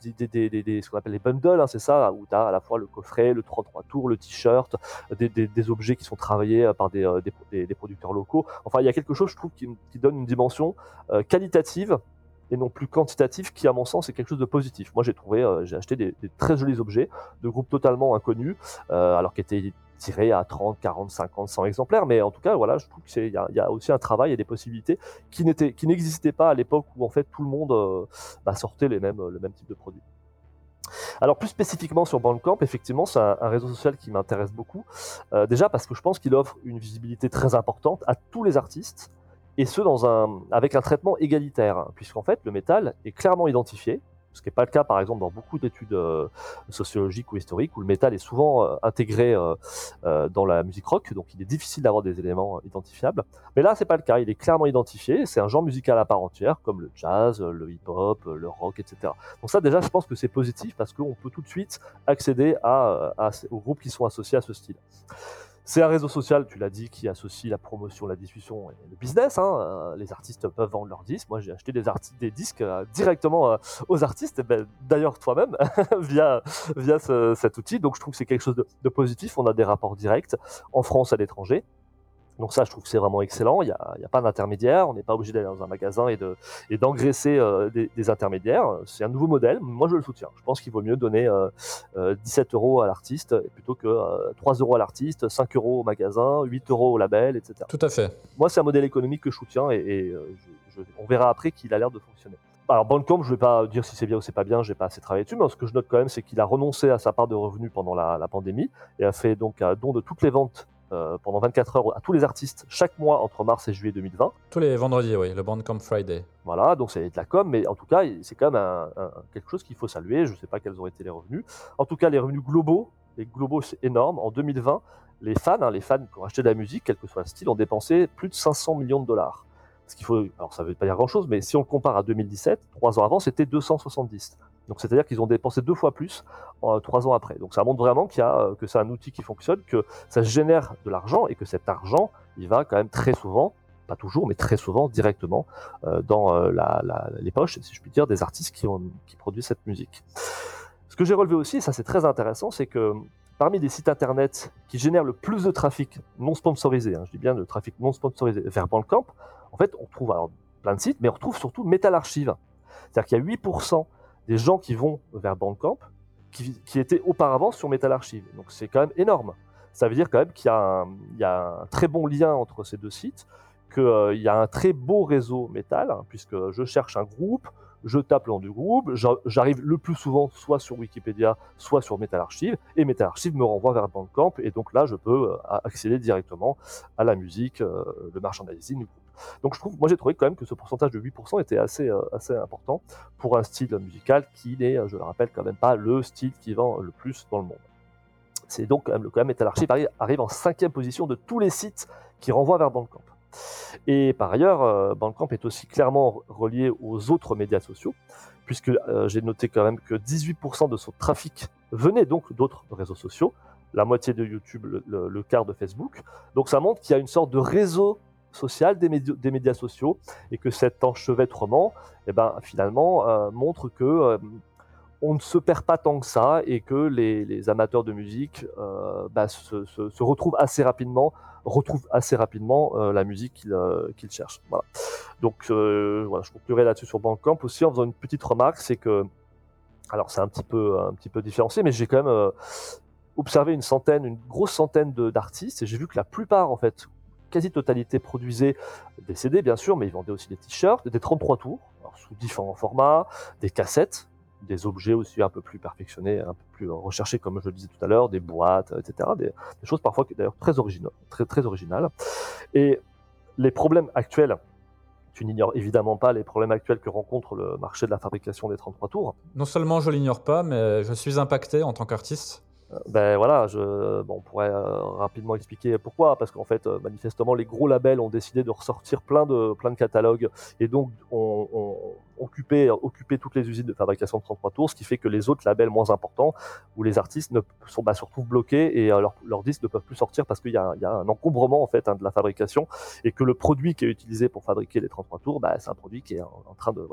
[SPEAKER 2] ce qu'on appelle les bundles, hein, c'est ça, où tu as à la fois le coffret, le 33 tours, le t-shirt, des objets qui sont travaillés euh, par des, euh, des, des- producteurs locaux. Enfin, il y a quelque chose, je trouve, qui, donne une dimension euh, qualitative et non plus quantitative, qui, à mon sens, est quelque chose de positif. Moi, j'ai trouvé, j'ai acheté des, très jolis objets de groupes totalement inconnus, alors qu'ils étaient tirés à 30, 40, 50, 100 exemplaires. Mais en tout cas, voilà, je trouve qu'il y, a- aussi un travail et des possibilités qui n'existaient pas à l'époque où en fait tout le monde bah, sortait les mêmes, le même type de produit. Alors plus spécifiquement sur Bandcamp, effectivement, c'est un, réseau social qui m'intéresse beaucoup. Euh, déjà parce que je pense qu'il offre une visibilité très importante à tous les artistes, et ce dans un, avec un traitement égalitaire, hein, puisqu'en fait le métal est clairement identifié, ce qui n'est pas le cas par exemple dans beaucoup d'études euh, sociologiques ou historiques, où le métal est souvent euh, intégré euh, dans la musique rock, donc il est difficile d'avoir des éléments identifiables. Mais là, c'est pas le cas, il est clairement identifié, c'est un genre musical à part entière, comme le jazz, le hip-hop, le rock, etc. Donc ça déjà, je pense que c'est positif, parce qu'on peut tout de suite accéder aux groupes qui sont associés à ce style. C'est un réseau social, tu l'as dit, qui associe la promotion, la diffusion et le business. hein. Euh, Les artistes peuvent vendre leurs disques. Moi, j'ai acheté des, disques euh, directement euh, aux artistes, et ben, d'ailleurs toi-même, via, via ce- cet outil. Donc, je trouve que c'est quelque chose de, de positif. On a des rapports directs en France, à l'étranger. Donc ça, je trouve que c'est vraiment excellent. Il n'y a, pas d'intermédiaire. On n'est pas obligé d'aller dans un magasin et de et d'engraisser euh, des, des intermédiaires. C'est un nouveau modèle. Moi, je le soutiens. Je pense qu'il vaut mieux donner euh, euh, 17 euros à l'artiste plutôt que euh, 3 euros à l'artiste, 5 euros au magasin, 8 euros au label, etc.
[SPEAKER 1] Tout à fait.
[SPEAKER 2] Moi, c'est un modèle économique que je soutiens et, et, euh, je- je- on verra après qu'il a l'air de fonctionner. Alors Bandcamp, je ne vais pas dire si c'est bien ou c'est pas bien, j'ai pas assez travaillé dessus, mais ce que je note quand même, c'est qu'il a renoncé à sa part de revenus pendant la, la pandémie et a fait donc un don de toutes les ventes euh, pendant 24 heures à tous les artistes chaque mois entre mars et juillet 2020.
[SPEAKER 1] Tous les vendredis, oui, le Bandcamp Friday.
[SPEAKER 2] Voilà, donc c'est de la com, mais en tout cas, c'est quand même un- un- quelque chose qu'il faut saluer. Je ne sais pas quels ont été les revenus. En tout cas, les revenus globaux, les globaux, c'est énorme. En 2020, les fans, hein, les fans qui ont acheté de la musique, quel que soit le style, ont dépensé plus de 500 millions de dollars. Ce qu'il faut, alors ça ne veut pas dire grand-chose, mais si on le compare à 2017, trois ans avant, c'était 270. Donc c'est-à-dire qu'ils ont dépensé deux fois plus euh, trois ans après. Donc ça montre vraiment qu'il y a, euh, que c'est un outil qui fonctionne, que ça génère de l'argent et que cet argent, il va quand même très souvent, pas toujours, mais très souvent directement euh, dans euh, les poches, si je puis dire, des artistes qui, produisent cette musique. Ce que j'ai relevé aussi, et ça c'est très intéressant, c'est que parmi les sites internet qui génèrent le plus de trafic non sponsorisé, hein, je dis bien le trafic non sponsorisé vers Bandcamp, en fait on trouve plein de sites, mais on retrouve surtout Metal Archive. C'est-à-dire qu'il y a 8% des gens qui vont vers Bandcamp qui, étaient auparavant sur Metal Archive. Donc c'est quand même énorme. Ça veut dire quand même qu'il y, a un- très bon lien entre ces deux sites, qu'il y a un très beau réseau métal, hein, puisque je cherche un groupe, je tape le du groupe, j'a- j'arrive le plus souvent soit sur Wikipédia, soit sur Metal Archive, et Metal Archive me renvoie vers Bandcamp, et donc là, je peux euh, accéder directement à la musique, euh, le merchandising du groupe. Donc je trouve, moi j'ai trouvé quand même que ce pourcentage de 8% était assez, euh, assez important pour un style musical qui n'est, je le rappelle, quand même pas le style qui vend le plus dans le monde. C'est donc quand même, le quand même Metal Archive arrive, arrive en cinquième position de tous les sites qui renvoient vers Bandcamp. Et par ailleurs, euh, Bandcamp est aussi clairement relié aux autres médias sociaux, puisque euh, j'ai noté quand même que 18% de son trafic venait donc d'autres réseaux sociaux, la moitié de YouTube, le quart de Facebook. Donc ça montre qu'il y a une sorte de réseau social des, médi- des médias sociaux et que cet enchevêtrement, eh ben, finalement, euh, montre que euh, on ne se perd pas tant que ça et que les, amateurs de musique euh, bah, se, retrouvent assez rapidement, retrouvent assez rapidement la musique qu'ils qu'ils cherchent. Voilà. Donc je conclurai là-dessus sur Bandcamp aussi en faisant une petite remarque, c'est que alors c'est un petit peu un petit peu différencié, mais j'ai quand même observé une centaine, une grosse centaine d'artistes et j'ai vu que la plupart en fait quasi-totalité produisaient des CD bien sûr, mais ils vendaient aussi des t-shirts, des 33 tours, sous différents formats, des cassettes, des objets aussi un peu plus perfectionnés, un peu plus recherchés, comme je le disais tout à l'heure, des boîtes, etc. Des, choses parfois d'ailleurs très originales, très originales. Et les problèmes actuels, tu n'ignores évidemment pas les problèmes actuels que rencontre le marché de la fabrication des 33 tours.
[SPEAKER 1] Non seulement je l'ignore pas, mais je suis impacté en tant qu'artiste.
[SPEAKER 2] Ben voilà, je, bon, on pourrait euh, rapidement expliquer pourquoi, parce qu'en fait, euh, manifestement, les gros labels ont décidé de ressortir plein de, plein de catalogues. Et donc ont occupé toutes les usines de fabrication de 33 tours, ce qui fait que les autres labels moins importants, où les artistes ne, sont, bah, se retrouvent bloqués et euh, leurs disques ne peuvent plus sortir parce qu'il y, a- un encombrement en fait hein, de la fabrication et que le produit qui est utilisé pour fabriquer les 33 tours, bah, c'est un produit qui est en, train de,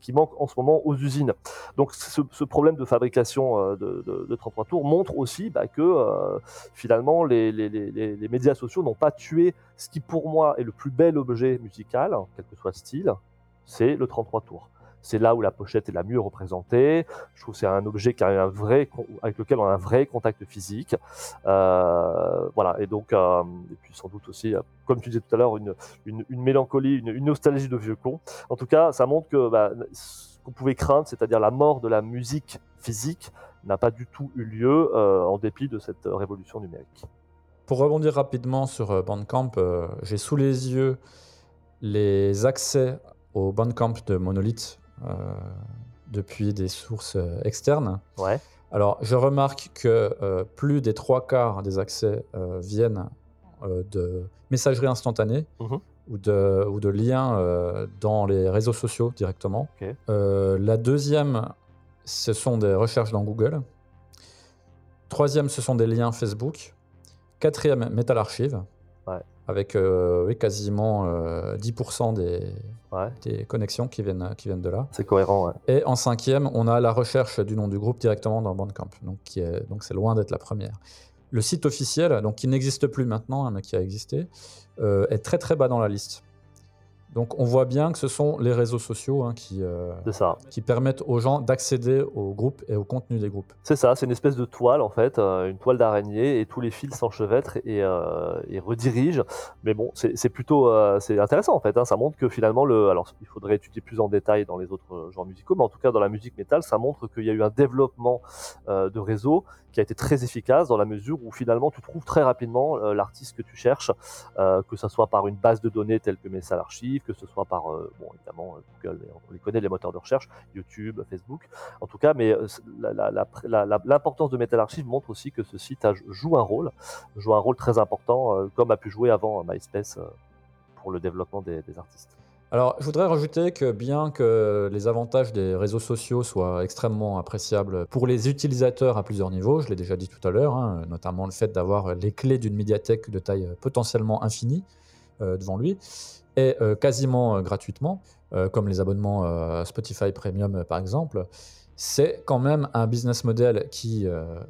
[SPEAKER 2] qui manque en ce moment aux usines. Donc ce, problème de fabrication euh, de, de, de 33 tours montre aussi bah, que euh, finalement les, les, médias sociaux n'ont pas tué ce qui pour moi est le plus bel objet musical, quel que soit le style, c'est le 33 tours. C'est là où la pochette est la mieux représentée. Je trouve que c'est un objet qui a un vrai, avec lequel on a un vrai contact physique. Euh, voilà. Et donc, euh, et puis sans doute aussi, euh, comme tu disais tout à l'heure, une, une, mélancolie, une, nostalgie de vieux con. En tout cas, ça montre que bah, ce qu'on pouvait craindre, c'est-à-dire la mort de la musique physique, n'a pas du tout eu lieu en dépit de cette révolution numérique.
[SPEAKER 1] Pour rebondir rapidement sur Bandcamp, j'ai sous les yeux les accès au Bandcamp de Monolith euh, depuis des sources euh, externes.
[SPEAKER 2] Ouais.
[SPEAKER 1] Alors, je remarque que euh, plus des trois quarts des accès viennent de messagerie instantanée
[SPEAKER 2] Mhm.
[SPEAKER 1] ou, de, ou de liens euh, dans les réseaux sociaux directement. Euh, la deuxième, ce sont des recherches dans Google. Troisième, ce sont des liens Facebook. Quatrième, Metal Archive.
[SPEAKER 2] Ouais.
[SPEAKER 1] Avec euh, oui, quasiment euh, 10% des,
[SPEAKER 2] Ouais.
[SPEAKER 1] des connexions qui viennent, qui viennent de là.
[SPEAKER 2] C'est cohérent. Ouais.
[SPEAKER 1] Et en cinquième, on a la recherche du nom du groupe directement dans Bandcamp. Donc, qui est, donc c'est loin d'être la première. Le site officiel, donc qui n'existe plus maintenant, hein, mais qui a existé, euh, est très très bas dans la liste. Donc on voit bien que ce sont les réseaux sociaux hein, qui, euh,
[SPEAKER 2] ça.
[SPEAKER 1] qui permettent aux gens d'accéder au groupe et au contenu des groupes.
[SPEAKER 2] C'est ça, c'est une espèce de toile en fait, euh, une toile d'araignée et tous les fils s'enchevêtrent et, euh, et redirigent. Mais bon, c'est plutôt c'est intéressant en fait. hein. Ça montre que finalement le, alors il faudrait étudier plus en détail dans les autres genres musicaux, mais en tout cas dans la musique métal, ça montre qu'il y a eu un développement de réseau qui a été très efficace dans la mesure où finalement tu trouves très rapidement l'artiste que tu cherches, que ce soit par une base de données telle que Messal Archive, que ce soit par euh, bon évidemment euh, Google, on les connaît les moteurs de recherche, YouTube, Facebook en tout cas, mais euh, l'importance de Metal Archive montre aussi que ce site joue un rôle, joue un rôle très important, comme a pu jouer avant MySpace pour le développement des, artistes.
[SPEAKER 1] Alors, je voudrais rajouter que bien que les avantages des réseaux sociaux soient extrêmement appréciables pour les utilisateurs à plusieurs niveaux, je l'ai déjà dit tout à l'heure, hein, notamment le fait d'avoir les clés d'une médiathèque de taille potentiellement infinie devant lui, et euh, quasiment euh, gratuitement, euh, comme les abonnements euh, Spotify Premium euh, par exemple, c'est quand même un business model qui, euh,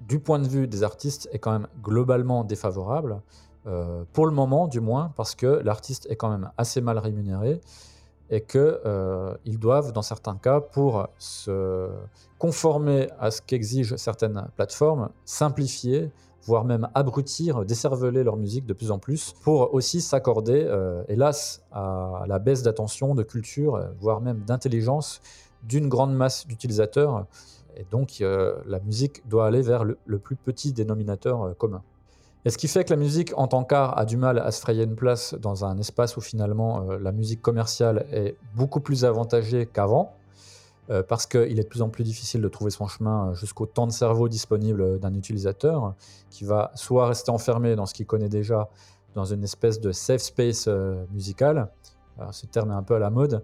[SPEAKER 1] du point de vue des artistes, est quand même globalement défavorable. Euh, pour le moment, du moins, parce que l'artiste est quand même assez mal rémunéré et qu'ils doivent, dans certains cas, pour se conformer à ce qu'exigent certaines plateformes, simplifier voire même abrutir, décerveler leur musique de plus en plus, pour aussi s'accorder, euh, hélas, à la baisse d'attention, de culture, euh, voire même d'intelligence d'une grande masse d'utilisateurs. Et donc, euh, la musique doit aller vers le, plus petit dénominateur commun. Et ce qui fait que la musique en tant qu'art a du mal à se frayer une place dans un espace où finalement la musique commerciale est beaucoup plus avantagée qu'avant, euh, parce qu'il est de plus en plus difficile de trouver son chemin euh, jusqu'au temps de cerveau disponible d'un utilisateur, qui va soit rester enfermé dans ce qu'il connaît déjà, dans une espèce de safe space euh, musical, ce terme est un peu à la mode,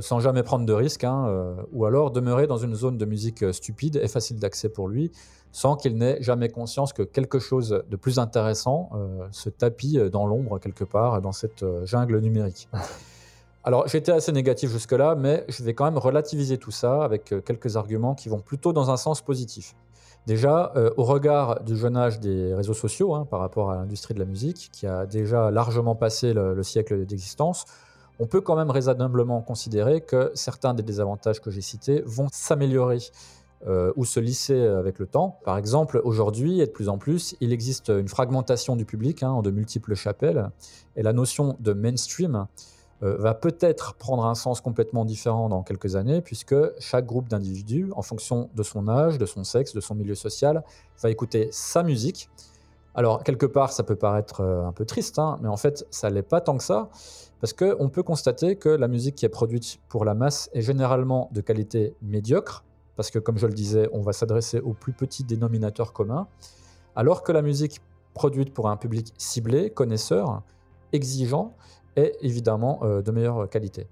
[SPEAKER 1] sans jamais prendre de risques, hein, ou alors demeurer dans une zone de musique stupide et facile d'accès pour lui, sans qu'il n'ait jamais conscience que quelque chose de plus intéressant se tapit dans l'ombre quelque part dans cette jungle numérique. Alors j'étais assez négatif jusque-là, mais je vais quand même relativiser tout ça avec euh, quelques arguments qui vont plutôt dans un sens positif. Déjà, euh, au regard du jeune âge des réseaux sociaux hein, par rapport à l'industrie de la musique, qui a déjà largement passé le, le siècle d'existence, on peut quand même raisonnablement considérer que certains des désavantages que j'ai cités vont s'améliorer euh, ou se lisser avec le temps. Par exemple, aujourd'hui et de plus en plus, il existe une fragmentation du public hein, en de multiples chapelles, et la notion de mainstream va peut-être prendre un sens complètement différent dans quelques années, puisque chaque groupe d'individus, en fonction de son âge, de son sexe, de son milieu social, va écouter sa musique. Alors, quelque part, ça peut paraître euh, un peu triste, hein, mais en fait, ça l'est pas tant que ça, parce qu'on peut constater que la musique qui est produite pour la masse est généralement de qualité médiocre, parce que, comme je le disais, on va s'adresser au plus petit dénominateur commun, alors que la musique produite pour un public ciblé, connaisseur, exigeant, est évidemment euh, de meilleure qualité.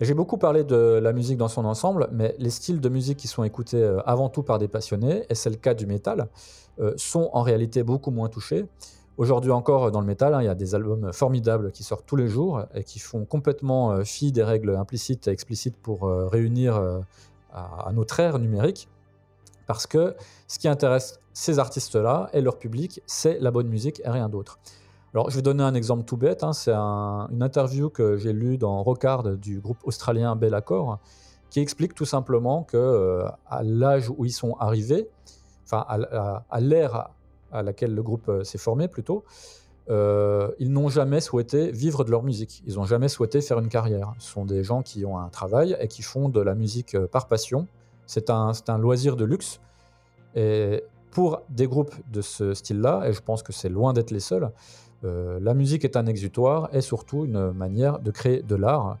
[SPEAKER 1] Et J'ai beaucoup parlé de la musique dans son ensemble, mais les styles de musique qui sont écoutés euh, avant tout par des passionnés, et c'est le cas du métal, euh, sont en réalité beaucoup moins touchés. Aujourd'hui encore, dans le métal, hein, il y a des albums formidables qui sortent tous les jours et qui font complètement fi des règles implicites et explicites pour réunir à notre ère numérique. Parce que ce qui intéresse ces artistes-là et leur public, c'est la bonne musique et rien d'autre. Alors, je vais donner un exemple tout bête. hein, c'est un- une interview que j'ai lue dans Rockard du groupe australien Bel Accord, qui explique tout simplement que euh, à l'âge où ils sont arrivés, enfin à, l'ère à, laquelle le groupe euh, s'est formé plutôt, euh, ils n'ont jamais souhaité vivre de leur musique. Ils n'ont jamais souhaité faire une carrière. Ce sont des gens qui ont un travail et qui font de la musique par passion. C'est un, un loisir de luxe. Et pour des groupes de ce style-là, et je pense que c'est loin d'être les seuls, euh, la musique est un exutoire et surtout une manière de créer de l'art.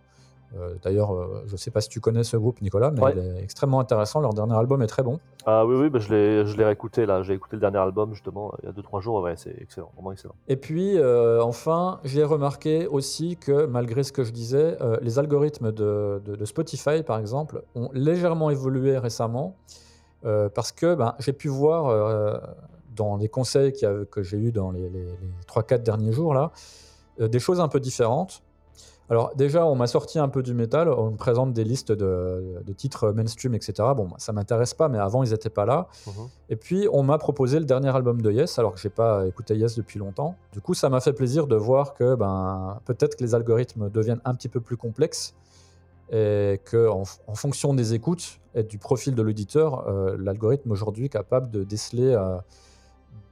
[SPEAKER 1] Euh, D'ailleurs, euh, je ne sais pas si tu connais ce groupe, Nicolas, mais
[SPEAKER 2] Ouais.
[SPEAKER 1] il est extrêmement intéressant. Leur dernier album est très bon.
[SPEAKER 2] Ah oui, oui, bah, je l'ai je l'ai réécouté là. J'ai écouté le dernier album justement il y a 2-3 jours. Ouais, c'est excellent, vraiment excellent.
[SPEAKER 1] Et puis, euh, enfin, j'ai remarqué aussi que, malgré ce que je disais, les algorithmes de, de- de Spotify, par exemple, ont légèrement évolué récemment, parce que ben, j'ai pu voir dans les conseils a- que j'ai eus dans les, les- les 3-4 derniers jours, là, euh, des choses un peu différentes. Alors déjà, on m'a sorti un peu du métal, on me présente des listes de, de titres mainstream, etc. Bon, ça m'intéresse pas, mais avant, ils n'étaient pas là.
[SPEAKER 2] Mhm.
[SPEAKER 1] Et puis, on m'a proposé le dernier album de Yes, alors que j'ai pas écouté Yes depuis longtemps. Du coup, ça m'a fait plaisir de voir que ben, peut-être que les algorithmes deviennent un petit peu plus complexes et que en, en fonction des écoutes et du profil de l'auditeur, euh, l'algorithme aujourd'hui est capable de déceler euh,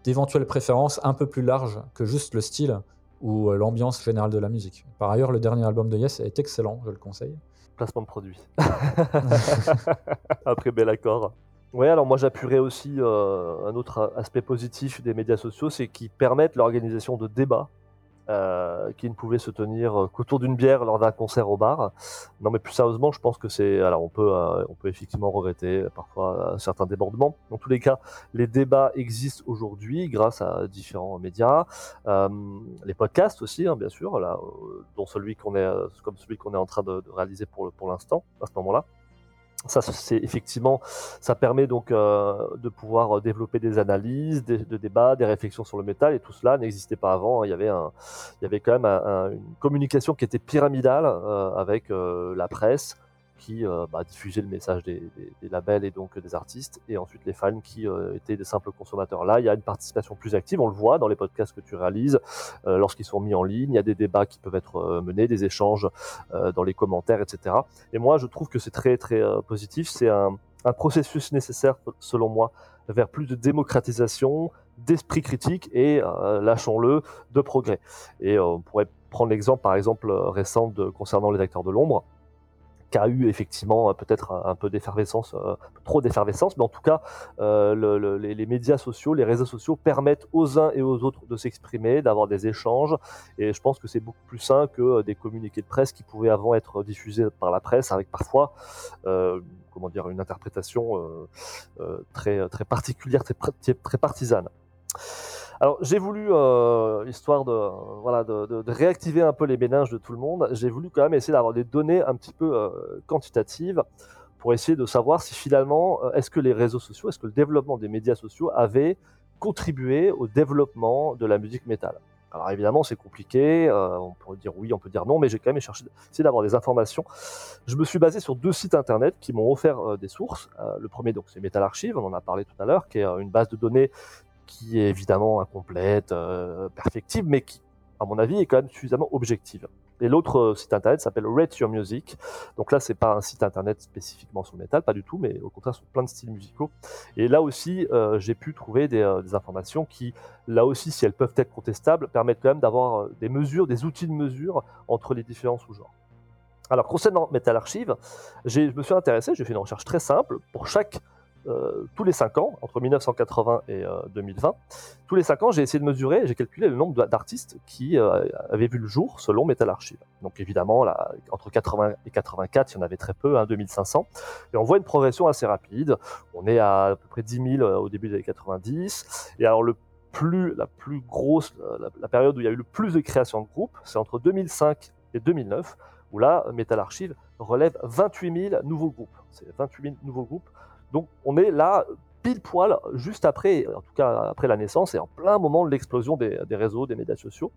[SPEAKER 1] d'éventuelles préférences un peu plus larges que juste le style ou euh, l'ambiance générale de la musique. Par ailleurs, le dernier album de Yes est excellent, je le conseille.
[SPEAKER 2] Placement de produit. Après bel accord. Ouais, alors moi j'appuierais aussi euh, un autre aspect positif des médias sociaux, c'est qu'ils permettent l'organisation de débats euh, qui ne pouvaient se tenir qu'autour d'une bière lors d'un concert au bar. Non, mais plus sérieusement, je pense que c'est. Alors, on peut, euh, on peut effectivement regretter parfois euh, certains débordements. Dans tous les cas, les débats existent aujourd'hui grâce à différents médias, Euh, les podcasts aussi, hein, bien sûr, là, euh, dont celui qu'on est, euh, comme celui qu'on est en train de, de réaliser pour, pour l'instant, à ce moment-là. Ça, c'est effectivement, ça permet donc euh, de pouvoir euh, développer des analyses, des, de débats, des réflexions sur le métal, et tout cela n'existait pas avant. Il y avait, un, il y avait quand même un- un- une communication qui était pyramidale euh, avec euh, la presse qui euh, bah, diffusait le message des, labels et donc des artistes, et ensuite les fans qui euh, étaient des simples consommateurs. Là, il y a une participation plus active, on le voit dans les podcasts que tu réalises, euh, lorsqu'ils sont mis en ligne, il y a des débats qui peuvent être euh, menés, des échanges dans les commentaires, etc. Et moi, je trouve que c'est très très positif. C'est un, processus nécessaire, selon moi, vers plus de démocratisation, d'esprit critique et, lâchons-le, de progrès. Et on pourrait prendre l'exemple, par exemple, récent concernant les acteurs de l'ombre, qui a eu effectivement peut-être un, peu d'effervescence, trop d'effervescence, mais en tout cas, les, médias sociaux, les réseaux sociaux permettent aux uns et aux autres de s'exprimer, d'avoir des échanges, et je pense que c'est beaucoup plus sain que des communiqués de presse qui pouvaient avant être diffusés par la presse, avec parfois comment dire, une interprétation euh, euh, très, très particulière, très, très partisane. Alors j'ai voulu, euh, histoire de, voilà, de, réactiver un peu les méninges de tout le monde, j'ai voulu quand même essayer d'avoir des données un petit peu quantitatives pour essayer de savoir si finalement, est-ce que les réseaux sociaux, est-ce que le développement des médias sociaux avait contribué au développement de la musique métal. Alors évidemment, c'est compliqué, euh, on peut dire oui, on peut dire non, mais j'ai quand même cherché, essayé d'avoir des informations. Je me suis basé sur deux sites internet qui m'ont offert euh, des sources. Euh, le premier, donc, c'est Metal Archive, on en a parlé tout à l'heure, qui est une base de données qui est évidemment incomplète, perfectible, mais qui, à mon avis, est quand même suffisamment objective. Et l'autre euh, site internet s'appelle Rate Your Music. Donc là, c'est pas un site internet spécifiquement sur le métal, pas du tout, mais au contraire sur plein de styles musicaux. Et là aussi, euh, j'ai pu trouver des, euh, des, informations qui, là aussi, si elles peuvent être contestables, permettent quand même d'avoir des mesures, des outils de mesure entre les différents sous-genres. Alors concernant Metal Archive, je me suis intéressé, j'ai fait une recherche très simple pour chaque euh, tous les 5 ans, entre 1980 et 2020, euh, tous les 5 ans, j'ai essayé de mesurer, j'ai calculé le nombre d'artistes qui euh, avaient vu le jour selon Metal Archive. Donc évidemment, là, entre 80 et 84, il y en avait très peu, hein, 2500. Et on voit une progression assez rapide. On est à à peu près 10 000 au début des années 90. Et alors le plus, la plus grosse, la, période où il y a eu le plus de création de groupes, c'est entre 2005 et 2009, où là, Metal Archive relève 28 000 nouveaux groupes. C'est 28 000 nouveaux groupes donc on est là pile poil juste après, en tout cas après la naissance et en plein moment de l'explosion des, réseaux, des médias sociaux.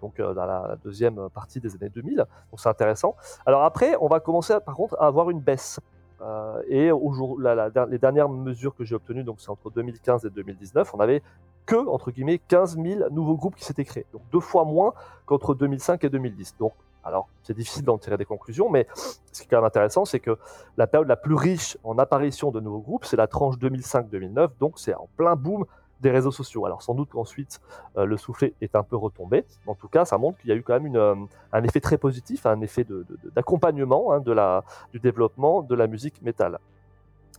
[SPEAKER 2] Donc euh, dans la deuxième partie des années 2000. Donc c'est intéressant. Alors après, on va commencer par contre à avoir une baisse. Euh, et au jour, les dernières mesures que j'ai obtenues, donc c'est entre 2015 et 2019, on avait que entre guillemets 15 000 nouveaux groupes qui s'étaient créés, donc deux fois moins qu'entre 2005 et 2010. Donc alors, c'est difficile d'en tirer des conclusions, mais ce qui est quand même intéressant, c'est que la période la plus riche en apparition de nouveaux groupes, c'est la tranche 2005-2009, donc c'est en plein boom des réseaux sociaux. Alors sans doute qu'ensuite euh, le soufflet est un peu retombé. En tout cas, ça montre qu'il y a eu quand même euh, un effet très positif, un effet d'accompagnement hein, de, du développement de la musique métal.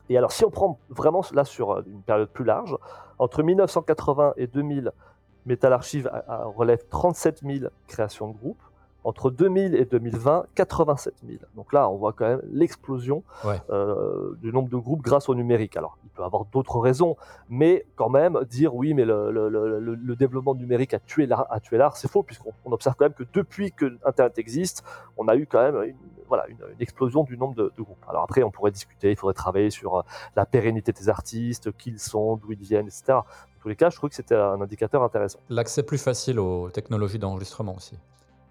[SPEAKER 2] Et alors si on prend vraiment là sur euh, une période plus large, entre 1980 et 2000, Metal Archive relève 37 000 créations de groupes entre 2000 et 2020, 87 000. Donc là, on voit quand même l'explosion euh, du nombre de groupes grâce au numérique. Alors, il peut y avoir d'autres raisons, mais quand même, dire oui, mais le, développement numérique a tué l'art, c'est faux, puisqu'on observe quand même que depuis que Internet existe, on a eu quand même une, voilà, une, explosion du nombre de, groupes. Alors après, on pourrait discuter, il faudrait travailler sur euh, la pérennité des artistes, qui ils sont, d'où ils viennent, etc. Dans tous les cas, je trouve que c'était un indicateur intéressant.
[SPEAKER 1] L'accès plus facile aux technologies d'enregistrement aussi.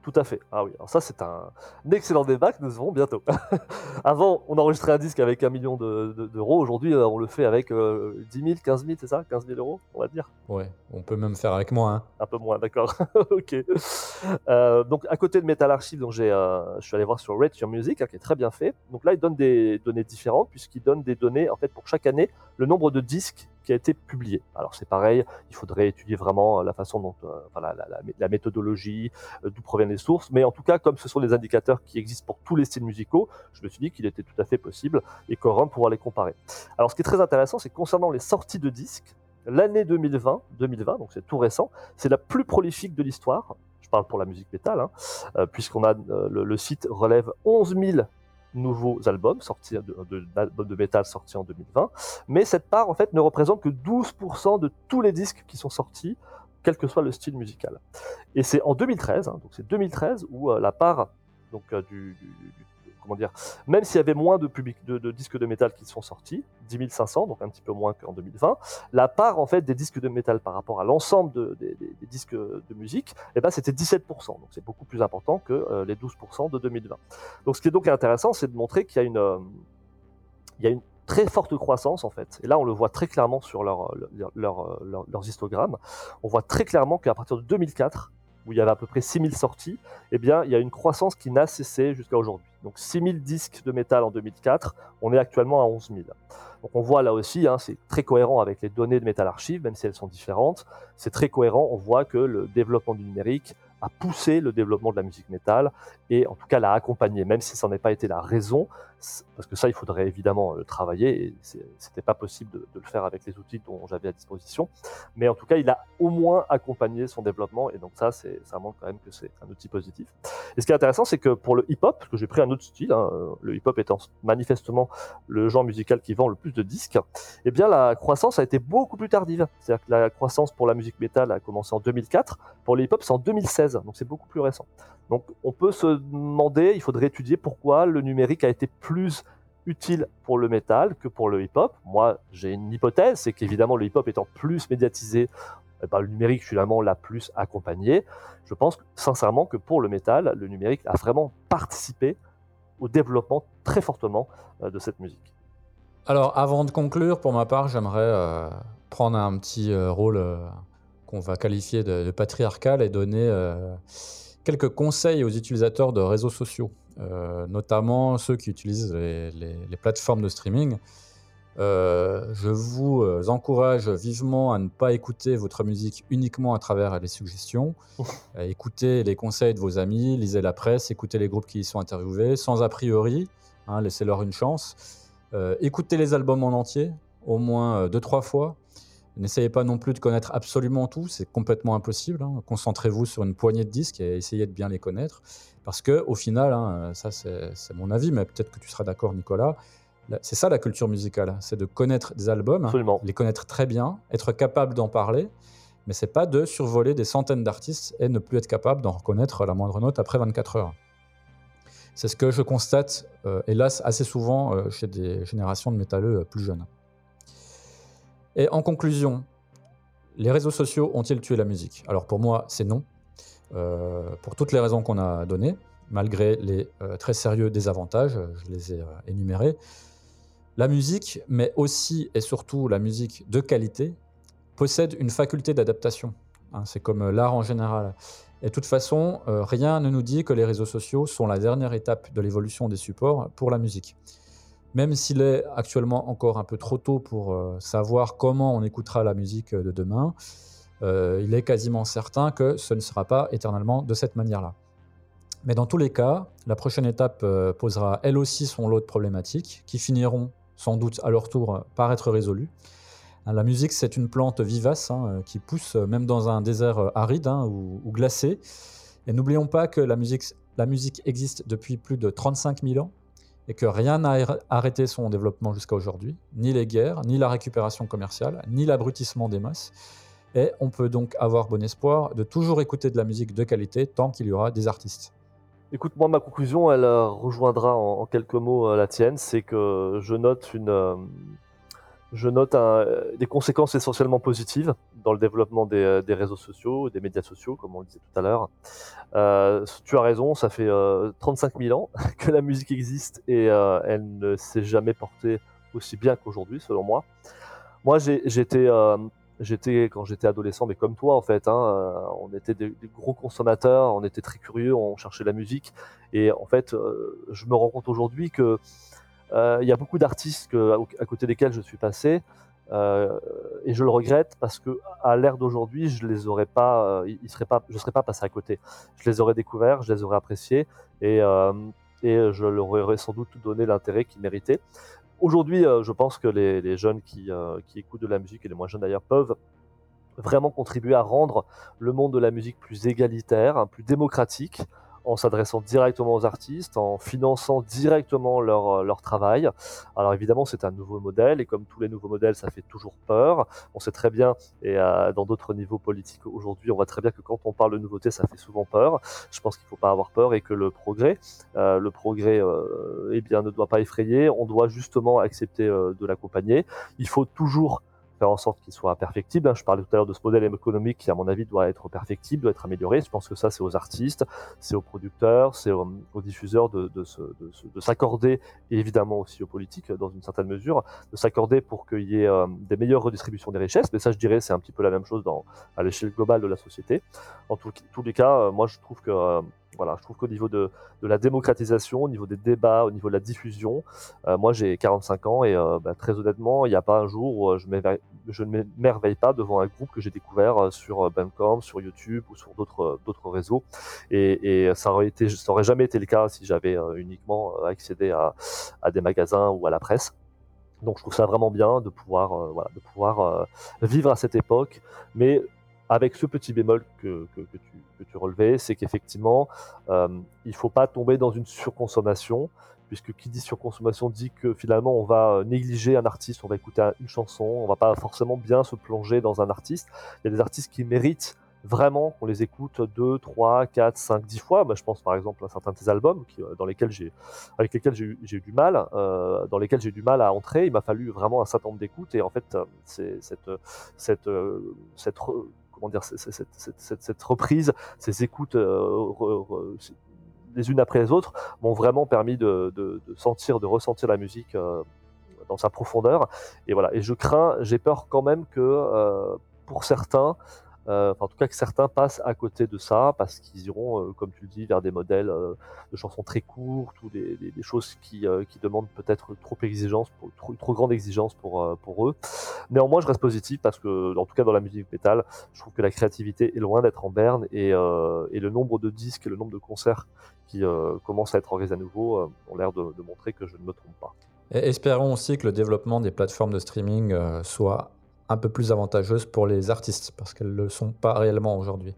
[SPEAKER 2] Tout à fait. Ah oui, alors ça c'est un, excellent débat que nous aurons bientôt. Avant, on enregistrait un disque avec un million d'euros. Aujourd'hui, euh, on le fait avec 10 000, 15 000, c'est ça? 15 000 euros, on va dire?
[SPEAKER 1] Ouais, on peut même faire avec moins. Hein.
[SPEAKER 2] Un peu moins, d'accord. ok. Euh, donc, à côté de Metal Archive, donc, euh, je suis allé voir sur Rate Your Music, hein, qui est très bien fait. Donc là, il donne des données différentes, puisqu'il donne des données, en fait, pour chaque année, le nombre de disques qui a été publié. Alors c'est pareil, il faudrait étudier vraiment euh, la façon dont, euh, la, la, méthodologie, euh, d'où proviennent les sources, mais en tout cas, comme ce sont des indicateurs qui existent pour tous les styles musicaux, je me suis dit qu'il était tout à fait possible et de pouvoir les comparer. Alors ce qui est très intéressant, c'est concernant les sorties de disques, l'année 2020, 2020, donc c'est tout récent, c'est la plus prolifique de l'histoire. Je parle pour la musique métal, hein, puisqu'on a le, le, site relève 11 000 nouveaux albums sortis de, de, métal sortis en 2020, mais cette part en fait ne représente que 12% de tous les disques qui sont sortis, quel que soit le style musical. Et c'est en 2013, hein, donc c'est 2013 où euh, la part donc euh, du, comment dire, même s'il y avait moins de, disques de métal qui sont sortis, 10 500, donc un petit peu moins qu'en 2020, la part en fait des disques de métal par rapport à l'ensemble des, disques de musique, eh ben, c'était 17%. Donc c'est beaucoup plus important que euh, les 12% de 2020. Donc ce qui est donc intéressant, c'est de montrer qu'il y a une, euh, y a une très forte croissance en fait. Et là, on le voit très clairement sur leur, leur, leurs histogrammes. On voit très clairement qu'à partir de 2004, où il y avait à peu près 6000 sorties, eh il y a une croissance qui n'a cessé jusqu'à aujourd'hui. Donc 6000 disques de métal en 2004, on est actuellement à 11 000. Donc on voit là aussi, hein, c'est très cohérent avec les données de Metal Archive, même si elles sont différentes. C'est très cohérent, on voit que le développement du numérique a poussé le développement de la musique métal et en tout cas l'a accompagné, même si ça n'a pas été la raison, parce que ça, il faudrait évidemment le travailler et c'était pas possible de, le faire avec les outils dont j'avais à disposition. Mais en tout cas, il a au moins accompagné son développement et donc ça, ça montre quand même que c'est un outil positif. Et ce qui est intéressant, c'est que pour le hip-hop, que j'ai pris un autre style, hein, le hip-hop étant manifestement le genre musical qui vend le plus de disques, eh bien la croissance a été beaucoup plus tardive. C'est-à-dire que la croissance pour la musique métal a commencé en 2004, pour le hip-hop c'est en 2016, donc c'est beaucoup plus récent. Donc on peut se demander, il faudrait étudier pourquoi le numérique a été plus utile pour le métal que pour le hip-hop. Moi, j'ai une hypothèse, c'est qu'évidemment le hip-hop étant plus médiatisé, eh ben, le numérique finalement l'a plus accompagné. Je pense sincèrement que pour le métal, le numérique a vraiment participé au développement très fortement euh, de cette musique.
[SPEAKER 1] Alors avant de conclure, pour ma part, j'aimerais euh, prendre un petit euh, rôle qu'on va qualifier de, patriarcal et donner quelques conseils aux utilisateurs de réseaux sociaux, euh, notamment ceux qui utilisent les, plateformes de streaming. Euh, je vous euh, encourage vivement à ne pas écouter votre musique uniquement à travers les suggestions. écoutez les conseils de vos amis, lisez la presse, écoutez les groupes qui y sont interviewés, sans a priori, hein, laissez-leur une chance. écoutez les albums en entier, au moins deux, trois fois. N'essayez pas non plus de connaître absolument tout, c'est complètement impossible. Hein. Concentrez-vous sur une poignée de disques et essayez de bien les connaître. Parce que, au final, hein, ça c'est mon avis, mais peut-être que tu seras d'accord, Nicolas, c'est ça la culture musicale, c'est de connaître des albums, les connaître très bien, être capable d'en parler, mais c'est pas de survoler des centaines d'artistes et ne plus être capable d'en reconnaître la moindre note après 24 heures. C'est ce que je constate, euh, hélas, assez souvent euh, chez des générations de métalleux euh, plus jeunes. Et en conclusion, les réseaux sociaux ont-ils tué la musique? Alors pour moi, c'est non. Euh, pour toutes les raisons qu'on a données, malgré les euh, très sérieux désavantages, je les ai euh, énumérés. La musique, mais aussi et surtout la musique de qualité, possède une faculté d'adaptation. Hein, c'est comme l'art en général. Et de toute façon, rien ne nous dit que les réseaux sociaux sont la dernière étape de l'évolution des supports pour la musique. Même s'il est actuellement encore un peu trop tôt pour euh, savoir comment on écoutera la musique de demain, euh, il est quasiment certain que ce ne sera pas éternellement de cette manière-là. Mais dans tous les cas, la prochaine étape euh, posera elle aussi son lot de problématiques qui finiront sans doute à leur tour par être résolues. Hein, la musique, c'est une plante vivace hein, qui pousse même dans un désert aride hein, ou, glacé. Et n'oublions pas que la musique existe depuis plus de 35 000 ans et que rien n'a arrêté son développement jusqu'à aujourd'hui, ni les guerres, ni la récupération commerciale, ni l'abrutissement des masses. Et on peut donc avoir bon espoir de toujours écouter de la musique de qualité tant qu'il y aura des artistes.
[SPEAKER 2] Écoute, moi, ma conclusion, elle euh, rejoindra en, quelques mots euh, la tienne, c'est que je note euh, je note des conséquences essentiellement positives dans le développement des, réseaux sociaux, des médias sociaux, comme on le disait tout à l'heure. Euh, tu as raison, ça fait 35 euh, 000 ans que la musique existe et euh, elle ne s'est jamais portée aussi bien qu'aujourd'hui, selon moi. Moi, j'étais, j'étais quand j'étais adolescent, mais comme toi en fait, hein, on était des, gros consommateurs, on était très curieux, on cherchait la musique et en fait, je me rends compte aujourd'hui que euh, il y a beaucoup d'artistes à côté desquels je suis passé. Euh, et je le regrette parce que à l'ère d'aujourd'hui, je les aurais pas, euh, pas, je serais pas passé à côté. Je les aurais découverts, je les aurais appréciés et, et je leur aurais sans doute donné l'intérêt qu'ils méritaient. Aujourd'hui, je pense que les, les jeunes qui, qui, écoutent de la musique et les moins jeunes d'ailleurs peuvent vraiment contribuer à rendre le monde de la musique plus égalitaire, hein, plus démocratique, en s'adressant directement aux artistes, en finançant directement leur, euh, leur travail. Alors évidemment, c'est un nouveau modèle, et comme tous les nouveaux modèles, ça fait toujours peur. On sait très bien, et euh, dans d'autres niveaux politiques aujourd'hui, on voit très bien que quand on parle de nouveauté, ça fait souvent peur. Je pense qu'il ne faut pas avoir peur et que le progrès, euh, le progrès, euh, eh bien, ne doit pas effrayer. On doit justement accepter de l'accompagner. Il faut toujours faire en sorte qu'il soit perfectible. Hein. Je parlais tout à l'heure de ce modèle économique qui, à mon avis, doit être perfectible, doit être amélioré. Je pense que ça, c'est aux artistes, c'est aux producteurs, c'est aux, diffuseurs de, de, s'accorder, et évidemment aussi aux politiques, dans une certaine mesure, de s'accorder pour qu'il y ait euh, des meilleures redistributions des richesses. Mais ça, je dirais, c'est un petit peu la même chose à l'échelle globale de la société. En tous les cas, euh, moi, je trouve que euh, Voilà, je trouve qu'au niveau de, de, la démocratisation, au niveau des débats, au niveau de la diffusion, euh, moi j'ai 45 ans et euh, bah, très honnêtement, il n'y a pas un jour où je, je ne m'émerveille pas devant un groupe que j'ai découvert sur Bandcamp, sur YouTube ou sur d'autres réseaux. Et, et, ça aurait été, ça aurait jamais été le cas si j'avais uniquement accédé à, à, des magasins ou à la presse. Donc je trouve ça vraiment bien de pouvoir, de pouvoir vivre à cette époque, mais avec ce petit bémol que, que, tu, que tu, relevais, c'est qu'effectivement, euh, il ne faut pas tomber dans une surconsommation, puisque qui dit surconsommation dit que finalement on va euh, négliger un artiste, on va écouter une chanson, on va pas forcément bien se plonger dans un artiste. Il y a des artistes qui méritent vraiment qu'on les écoute 2, 3, 4, 5, 10 fois. Bah, je pense par exemple à certains de tes albums euh, dans lesquels avec lesquels j'ai, eu du mal, dans lesquels j'ai du mal à entrer. Il m'a fallu vraiment un certain nombre d'écoutes et en fait, c'est cette, cette, cette, cette, reprise, ces écoutes euh, les unes après les autres m'ont vraiment permis de, de, de, sentir, de ressentir la musique euh, dans sa profondeur. Et voilà. Et je crains, j'ai peur quand même que euh, pour certains, euh, en tout cas que certains passent à côté de ça parce qu'ils iront, euh, comme tu le dis, vers des modèles euh, de chansons très courtes ou des, choses qui, qui demandent peut-être trop exigence, trop, trop, grande exigence pour, pour eux. Néanmoins, je reste positif parce que, en tout cas dans la musique métal, je trouve que la créativité est loin d'être en berne et, et, le nombre de disques et le nombre de concerts qui commencent à être organisés à nouveau ont l'air de, de, montrer que je ne me trompe pas.
[SPEAKER 1] Et espérons aussi que le développement des plateformes de streaming soit un peu plus avantageuse pour les artistes, parce qu'elles ne le sont pas réellement aujourd'hui.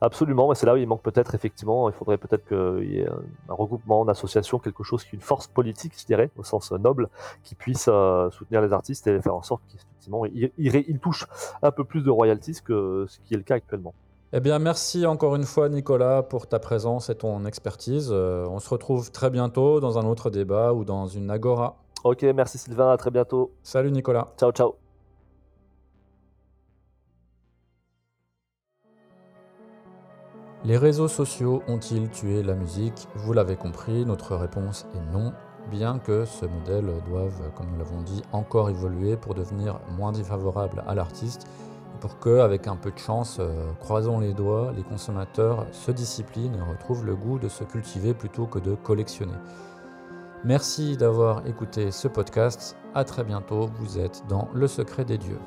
[SPEAKER 2] Absolument, mais c'est là où il manque peut-être effectivement, il faudrait peut-être qu'il y ait un regroupement, une association, quelque chose qui une force politique, je dirais, au sens noble, qui puisse euh, soutenir les artistes et faire en sorte qu'effectivement ils, ils, touchent un peu plus de royalties que ce qui est le cas actuellement.
[SPEAKER 1] Eh bien, merci encore une fois, Nicolas, pour ta présence et ton expertise. Euh, on se retrouve très bientôt dans un autre débat ou dans une agora.
[SPEAKER 2] Ok, merci Sylvain, à très bientôt.
[SPEAKER 1] Salut Nicolas.
[SPEAKER 2] Ciao, ciao.
[SPEAKER 1] Les réseaux sociaux ont-ils tué la musique? Vous l'avez compris, notre réponse est non, bien que ce modèle doive, comme nous l'avons dit, encore évoluer pour devenir moins défavorable à l'artiste, pour que, avec un peu de chance, euh, croisons les doigts, les consommateurs se disciplinent et retrouvent le goût de se cultiver plutôt que de collectionner. Merci d'avoir écouté ce podcast, à très bientôt, vous êtes dans Le secret des dieux.